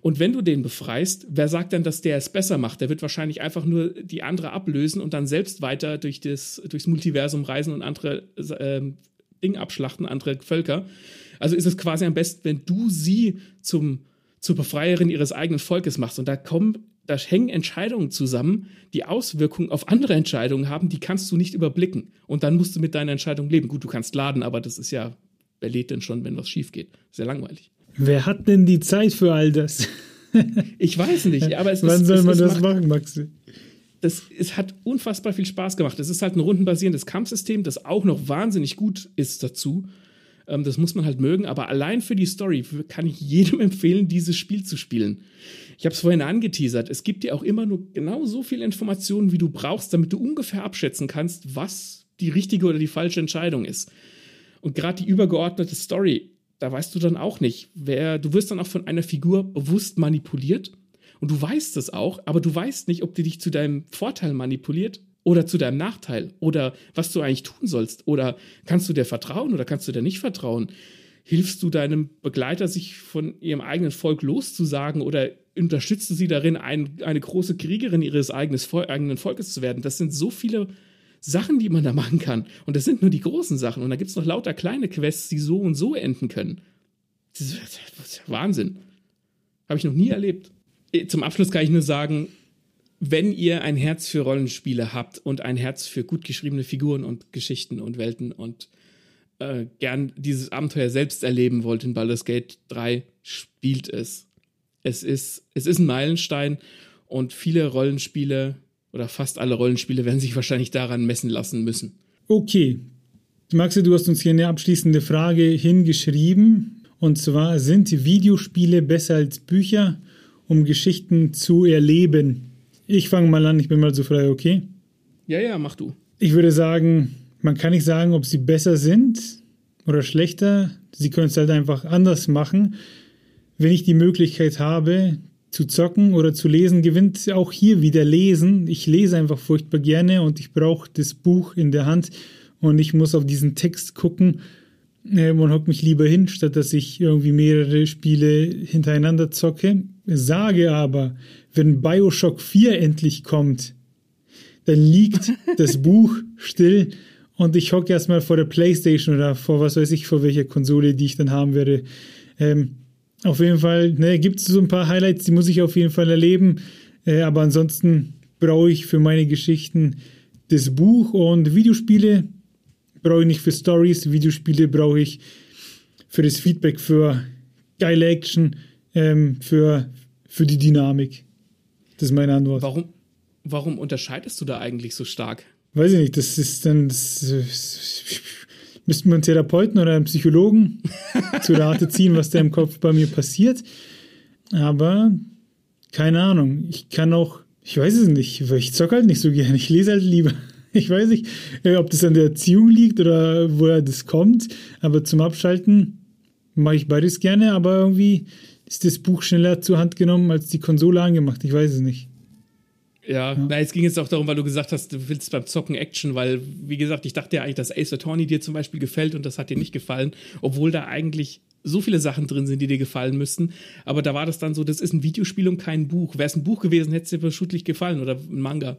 Und wenn du den befreist, wer sagt denn, dass der es besser macht? Der wird wahrscheinlich einfach nur die andere ablösen und dann selbst weiter durch das, durchs Multiversum reisen und andere äh, Dinge abschlachten, andere Völker. Also ist es quasi am besten, wenn du sie zum, zur Befreierin ihres eigenen Volkes machst. Und da kommen da hängen Entscheidungen zusammen, die Auswirkungen auf andere Entscheidungen haben, die kannst du nicht überblicken. Und dann musst du mit deiner Entscheidung leben. Gut, du kannst laden, aber das ist ja, wer lädt denn schon, wenn was schief geht? Sehr langweilig. Wer hat denn die Zeit für all das? [LAUGHS] ich weiß nicht, aber es Wann ist, soll es, man es das macht, machen, Maxi? Das, es hat unfassbar viel Spaß gemacht. Es ist halt ein rundenbasierendes Kampfsystem, das auch noch wahnsinnig gut ist dazu. Ähm, das muss man halt mögen, aber allein für die Story kann ich jedem [LAUGHS] empfehlen, dieses Spiel zu spielen. Ich habe es vorhin angeteasert. Es gibt dir auch immer nur genau so viel Informationen, wie du brauchst, damit du ungefähr abschätzen kannst, was die richtige oder die falsche Entscheidung ist. Und gerade die übergeordnete Story, da weißt du dann auch nicht, wer, du wirst dann auch von einer Figur bewusst manipuliert und du weißt es auch, aber du weißt nicht, ob die dich zu deinem Vorteil manipuliert oder zu deinem Nachteil oder was du eigentlich tun sollst oder kannst du dir vertrauen oder kannst du dir nicht vertrauen hilfst du deinem Begleiter, sich von ihrem eigenen Volk loszusagen oder unterstützt du sie darin, ein, eine große Kriegerin ihres eigenes, eigenen Volkes zu werden? Das sind so viele Sachen, die man da machen kann. Und das sind nur die großen Sachen. Und da gibt es noch lauter kleine Quests, die so und so enden können. Das ist, das ist Wahnsinn. Habe ich noch nie erlebt. Äh, zum Abschluss kann ich nur sagen, wenn ihr ein Herz für Rollenspiele habt und ein Herz für gut geschriebene Figuren und Geschichten und Welten und äh, gern dieses Abenteuer selbst erleben wollt in Baldur's Gate 3, spielt es. Es ist, es ist ein Meilenstein und viele Rollenspiele oder fast alle Rollenspiele werden sich wahrscheinlich daran messen lassen müssen. Okay. Maxi, du hast uns hier eine abschließende Frage hingeschrieben. Und zwar, sind Videospiele besser als Bücher, um Geschichten zu erleben? Ich fange mal an, ich bin mal so frei, okay? Ja, ja, mach du. Ich würde sagen, man kann nicht sagen, ob sie besser sind oder schlechter. Sie können es halt einfach anders machen. Wenn ich die Möglichkeit habe, zu zocken oder zu lesen, gewinnt auch hier wieder Lesen. Ich lese einfach furchtbar gerne und ich brauche das Buch in der Hand und ich muss auf diesen Text gucken ähm, und hocke mich lieber hin, statt dass ich irgendwie mehrere Spiele hintereinander zocke. Sage aber, wenn Bioshock 4 endlich kommt, dann liegt [LAUGHS] das Buch still und ich hocke erstmal vor der Playstation oder vor was weiß ich, vor welcher Konsole, die ich dann haben werde. Ähm, auf jeden Fall, ne, gibt es so ein paar Highlights, die muss ich auf jeden Fall erleben. Äh, aber ansonsten brauche ich für meine Geschichten das Buch und Videospiele brauche ich nicht für Stories. Videospiele brauche ich für das Feedback, für geile Action, ähm, für, für die Dynamik. Das ist meine Antwort. Warum, warum unterscheidest du da eigentlich so stark? Weiß ich nicht, das ist dann. Das, das, müssten wir einen Therapeuten oder einen Psychologen zu Rate ziehen, was da im Kopf bei mir passiert. Aber keine Ahnung. Ich kann auch, ich weiß es nicht, weil ich zocke halt nicht so gerne. Ich lese halt lieber. [LAUGHS] Ich weiß nicht, äh, ob das an der Erziehung liegt oder woher das kommt. Aber zum Abschalten mache ich beides gerne. Aber irgendwie ist das Buch schneller zur Hand genommen als die Konsole angemacht. Ich weiß es nicht. Ja, ja. Na, es ging jetzt auch darum, weil du gesagt hast, du willst beim Zocken Action, weil, wie gesagt, ich dachte ja eigentlich, dass Ace Attorney dir zum Beispiel gefällt und das hat dir nicht gefallen, obwohl da eigentlich so viele Sachen drin sind, die dir gefallen müssten. Aber da war das dann so, das ist ein Videospiel und kein Buch. Wäre es ein Buch gewesen, hätte es dir verschutlich gefallen oder ein Manga.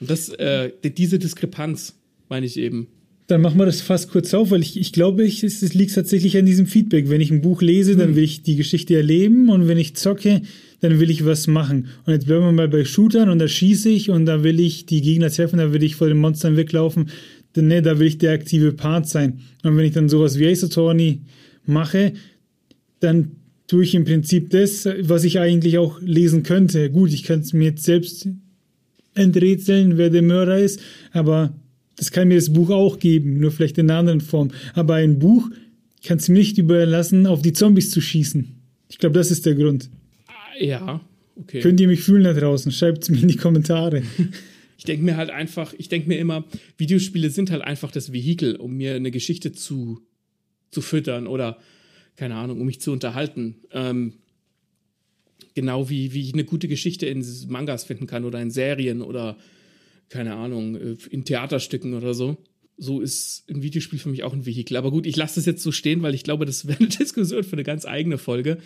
Und das, äh, diese Diskrepanz meine ich eben. Dann machen wir das fast kurz auf, weil ich, ich glaube, ich, es, es liegt tatsächlich an diesem Feedback. Wenn ich ein Buch lese, dann hm. will ich die Geschichte erleben und wenn ich zocke, dann will ich was machen. Und jetzt bleiben wir mal bei Shootern und da schieße ich und da will ich die Gegner treffen, da will ich vor den Monstern weglaufen. Denn ne, da will ich der aktive Part sein. Und wenn ich dann sowas wie Ace Attorney mache, dann tue ich im Prinzip das, was ich eigentlich auch lesen könnte. Gut, ich kann es mir jetzt selbst enträtseln, wer der Mörder ist, aber das kann mir das Buch auch geben, nur vielleicht in einer anderen Form. Aber ein Buch kann es mir nicht überlassen, auf die Zombies zu schießen. Ich glaube, das ist der Grund. Ja, okay. Könnt ihr mich fühlen da draußen? Schreibt es mir in die Kommentare. [LAUGHS] ich denke mir halt einfach, ich denke mir immer, Videospiele sind halt einfach das Vehikel, um mir eine Geschichte zu, zu füttern oder, keine Ahnung, um mich zu unterhalten. Ähm, genau wie, wie ich eine gute Geschichte in Mangas finden kann oder in Serien oder, keine Ahnung, äh, in Theaterstücken oder so. So ist ein Videospiel für mich auch ein Vehikel. Aber gut, ich lasse das jetzt so stehen, weil ich glaube, das [LAUGHS] wäre eine Diskussion für eine ganz eigene Folge.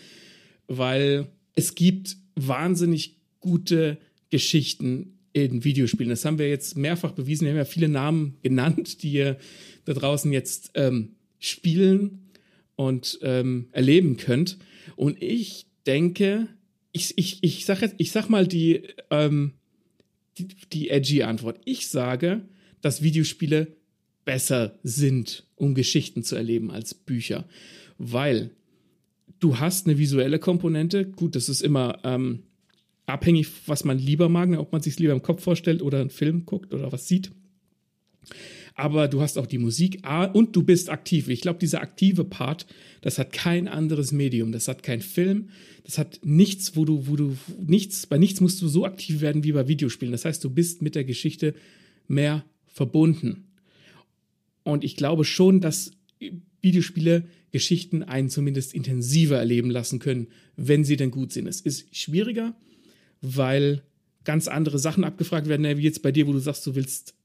Weil es gibt wahnsinnig gute Geschichten in Videospielen. Das haben wir jetzt mehrfach bewiesen. Wir haben ja viele Namen genannt, die ihr da draußen jetzt ähm, spielen und ähm, erleben könnt. Und ich denke, ich, ich, ich, sag, jetzt, ich sag mal die, ähm, die, edgy Antwort. Ich sage, dass Videospiele besser sind, um Geschichten zu erleben als Bücher. Weil du hast eine visuelle Komponente. Gut, das ist immer ähm, abhängig, was man lieber mag, ob man sich lieber im Kopf vorstellt oder einen Film guckt oder was sieht. Aber du hast auch die Musik und du bist aktiv. Ich glaube, dieser aktive Part, das hat kein anderes Medium. Das hat kein Film. Das hat nichts, wo du, wo du nichts, bei nichts musst du so aktiv werden wie bei Videospielen. Das heißt, du bist mit der Geschichte mehr verbunden. Und ich glaube schon, dass Videospiele Geschichten einen zumindest intensiver erleben lassen können, wenn sie denn gut sind. Es ist schwieriger, weil ganz andere Sachen abgefragt werden, wie jetzt bei dir, wo du sagst, du willst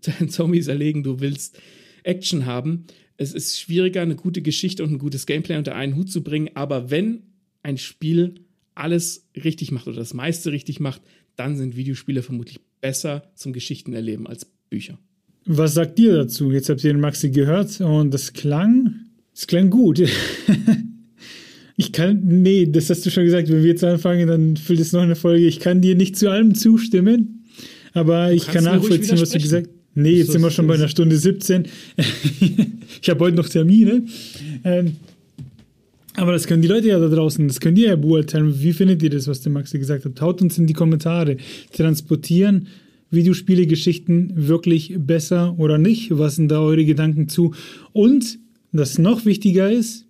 [LAUGHS] Zombies erlegen, du willst Action haben. Es ist schwieriger, eine gute Geschichte und ein gutes Gameplay unter einen Hut zu bringen, aber wenn ein Spiel alles richtig macht oder das meiste richtig macht, dann sind Videospiele vermutlich besser zum Geschichtenerleben als Bücher. Was sagt ihr dazu? Jetzt habt ihr den Maxi gehört und das klang, es klang gut. [LAUGHS] ich kann, nee, das hast du schon gesagt, wenn wir jetzt anfangen, dann füllt es noch eine Folge. Ich kann dir nicht zu allem zustimmen, aber ich kann nachvollziehen, was du gesagt hast. Nee, jetzt sind wir schon bei einer Stunde 17. [LAUGHS] ich habe heute noch Termine. Ähm, aber das können die Leute ja da draußen, das könnt ihr ja beurteilen. Wie findet ihr das, was der Maxi gesagt hat? Haut uns in die Kommentare. Transportieren Videospiele-Geschichten wirklich besser oder nicht? Was sind da eure Gedanken zu? Und, das noch wichtiger ist,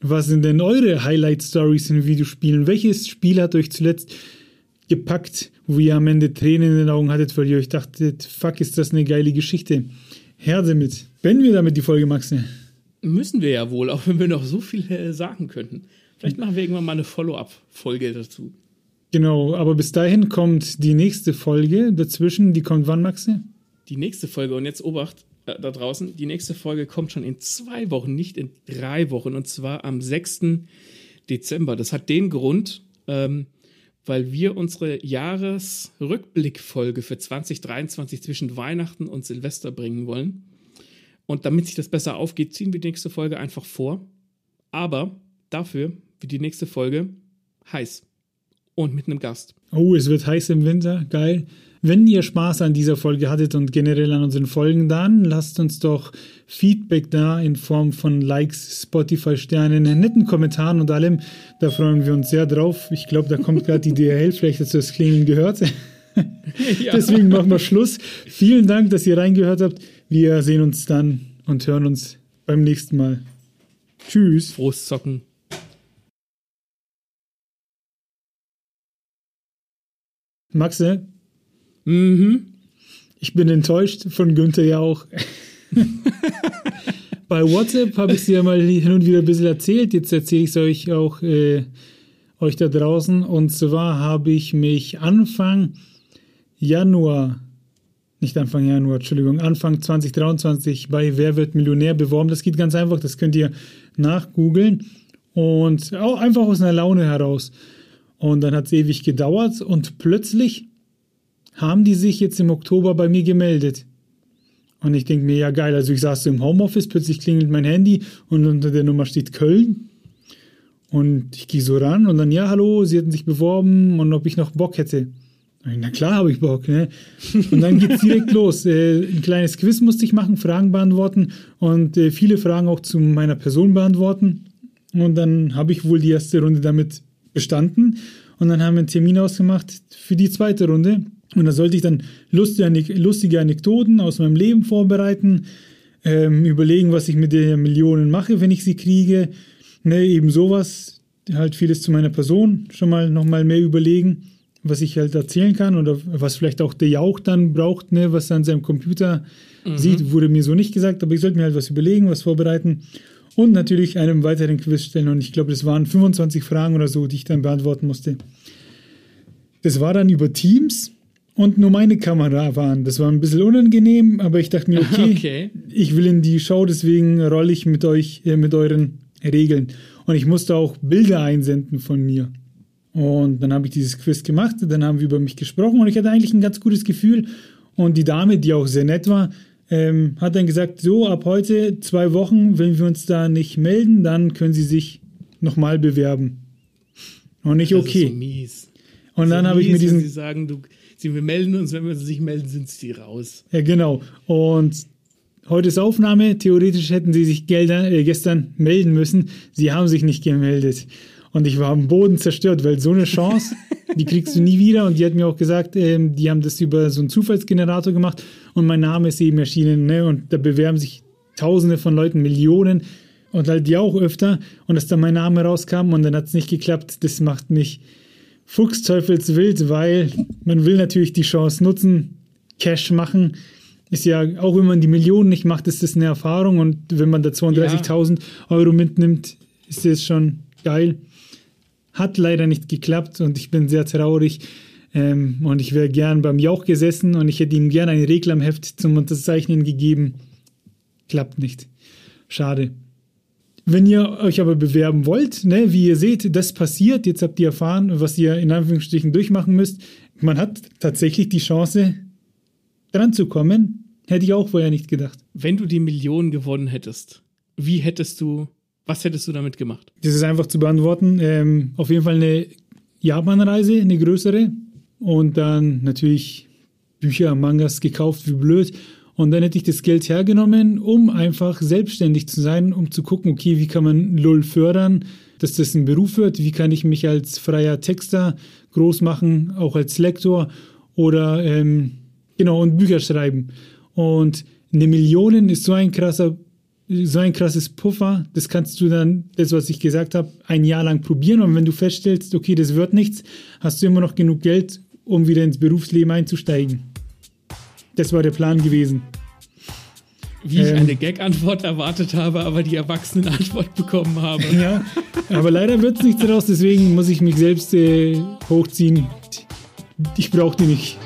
was sind denn eure Highlight-Stories in Videospielen? Welches Spiel hat euch zuletzt gepackt, wo ihr am Ende Tränen in den Augen hattet, weil ihr euch dachtet, fuck, ist das eine geile Geschichte. Her damit. Beenden wir damit die Folge, Maxi? Müssen wir ja wohl, auch wenn wir noch so viel äh, sagen könnten. Vielleicht machen wir irgendwann mal eine Follow-up-Folge dazu. Genau, aber bis dahin kommt die nächste Folge dazwischen. Die kommt wann, Maxi? Die nächste Folge, und jetzt Obacht, äh, da draußen, die nächste Folge kommt schon in zwei Wochen, nicht in drei Wochen, und zwar am 6. Dezember. Das hat den Grund, ähm, weil wir unsere Jahresrückblickfolge für 2023 zwischen Weihnachten und Silvester bringen wollen. Und damit sich das besser aufgeht, ziehen wir die nächste Folge einfach vor. Aber dafür wird die nächste Folge heiß. Und mit einem Gast. Oh, es wird heiß im Winter. Geil. Wenn ihr Spaß an dieser Folge hattet und generell an unseren Folgen, dann lasst uns doch Feedback da in Form von Likes, Spotify-Sternen, netten Kommentaren und allem. Da freuen wir uns sehr drauf. Ich glaube, da kommt gerade die DHL, vielleicht hast du das Klingeln gehört. [LAUGHS] ja. Deswegen machen wir Schluss. Vielen Dank, dass ihr reingehört habt. Wir sehen uns dann und hören uns beim nächsten Mal. Tschüss. Frohes Zocken. Maxe? Mhm. Ich bin enttäuscht von Günther ja auch. [LAUGHS] Bei WhatsApp habe ich es ja mal hin und wieder ein bisschen erzählt. Jetzt erzähle ich es euch auch äh, euch da draußen. Und zwar habe ich mich Anfang Januar, nicht Anfang Januar, Entschuldigung, Anfang 2023 bei Wer wird Millionär beworben. Das geht ganz einfach, das könnt ihr nachgoogeln. Und auch einfach aus einer Laune heraus. Und dann hat es ewig gedauert und plötzlich haben die sich jetzt im Oktober bei mir gemeldet. Und ich denke mir, ja geil, also ich saß so im Homeoffice, plötzlich klingelt mein Handy und unter der Nummer steht Köln. Und ich gehe so ran und dann, ja, hallo, sie hätten sich beworben und ob ich noch Bock hätte. Na klar habe ich Bock, ne? Und dann geht's direkt [LAUGHS] los. Äh, ein kleines Quiz musste ich machen, Fragen beantworten und äh, viele Fragen auch zu meiner Person beantworten. Und dann habe ich wohl die erste Runde damit bestanden. Und dann haben wir einen Termin ausgemacht für die zweite Runde. Und da sollte ich dann lustige, lustige Anekdoten aus meinem Leben vorbereiten, ähm, überlegen, was ich mit den Millionen mache, wenn ich sie kriege. Ne, eben sowas, halt vieles zu meiner Person schon mal nochmal mehr überlegen, was ich halt erzählen kann oder was vielleicht auch der Jauch dann braucht, ne, was er an seinem Computer mhm. sieht, wurde mir so nicht gesagt, aber ich sollte mir halt was überlegen, was vorbereiten und natürlich einem weiteren Quiz stellen. Und ich glaube, das waren 25 Fragen oder so, die ich dann beantworten musste. Das war dann über Teams und nur meine Kamera waren. Das war ein bisschen unangenehm, aber ich dachte mir, [LAUGHS] okay, okay. ich will in die Show, deswegen rolle ich mit euch, äh, mit euren Regeln. Und ich musste auch Bilder einsenden von mir. Und dann habe ich dieses Quiz gemacht, dann haben wir über mich gesprochen und ich hatte eigentlich ein ganz gutes Gefühl. Und die Dame, die auch sehr nett war, ähm, hat dann gesagt, so ab heute zwei Wochen, wenn wir uns da nicht melden, dann können Sie sich nochmal bewerben. Und ich, okay. Das ist so mies. Und dann habe ich mir diesen... Sie sagen, du, Sie, wir melden uns, wenn wir sich melden, sind sie raus. Ja, genau. Und heute ist Aufnahme. Theoretisch hätten sie sich Gelder, äh, gestern melden müssen. Sie haben sich nicht gemeldet. Und ich war am Boden zerstört, weil so eine Chance, [LAUGHS] die kriegst du nie wieder. Und die hat mir auch gesagt, ähm, die haben das über so einen Zufallsgenerator gemacht und mein Name ist eben erschienen. Ne? Und da bewerben sich Tausende von Leuten, Millionen und halt die auch öfter. Und dass dann mein Name rauskam und dann hat es nicht geklappt, das macht mich Fuchsteufelswild, weil man will natürlich die Chance nutzen, Cash machen. Ist ja, auch wenn man die Millionen nicht macht, ist das eine Erfahrung und wenn man da 32.000 ja. Euro mitnimmt, ist das schon geil. Hat leider nicht geklappt und ich bin sehr traurig. Ähm, und ich wäre gern beim Jauch gesessen und ich hätte ihm gern ein Reklamheft zum Unterzeichnen gegeben. Klappt nicht. Schade. Wenn ihr euch aber bewerben wollt, ne, wie ihr seht, das passiert. Jetzt habt ihr erfahren, was ihr in Anführungsstrichen durchmachen müsst. Man hat tatsächlich die Chance, dran zu kommen. Hätte ich auch vorher nicht gedacht. Wenn du die Millionen gewonnen hättest, wie hättest du, was hättest du damit gemacht? Das ist einfach zu beantworten. Ähm, auf jeden Fall eine Japan-Reise, eine größere. Und dann natürlich Bücher, Mangas gekauft, wie blöd. Und dann hätte ich das Geld hergenommen, um einfach selbstständig zu sein, um zu gucken, okay, wie kann man LUL fördern, dass das ein Beruf wird, wie kann ich mich als freier Texter groß machen, auch als Lektor oder ähm, genau und Bücher schreiben. Und eine Million ist so ein krasser, so ein krasses Puffer, das kannst du dann, das was ich gesagt habe, ein Jahr lang probieren und wenn du feststellst, okay, das wird nichts, hast du immer noch genug Geld, um wieder ins Berufsleben einzusteigen. Das war der Plan gewesen. Wie ich ähm, eine Gag-Antwort erwartet habe, aber die Erwachsenen-Antwort [LAUGHS] bekommen habe. Ja, aber leider wird es nichts daraus, deswegen muss ich mich selbst äh, hochziehen. Ich brauche die nicht.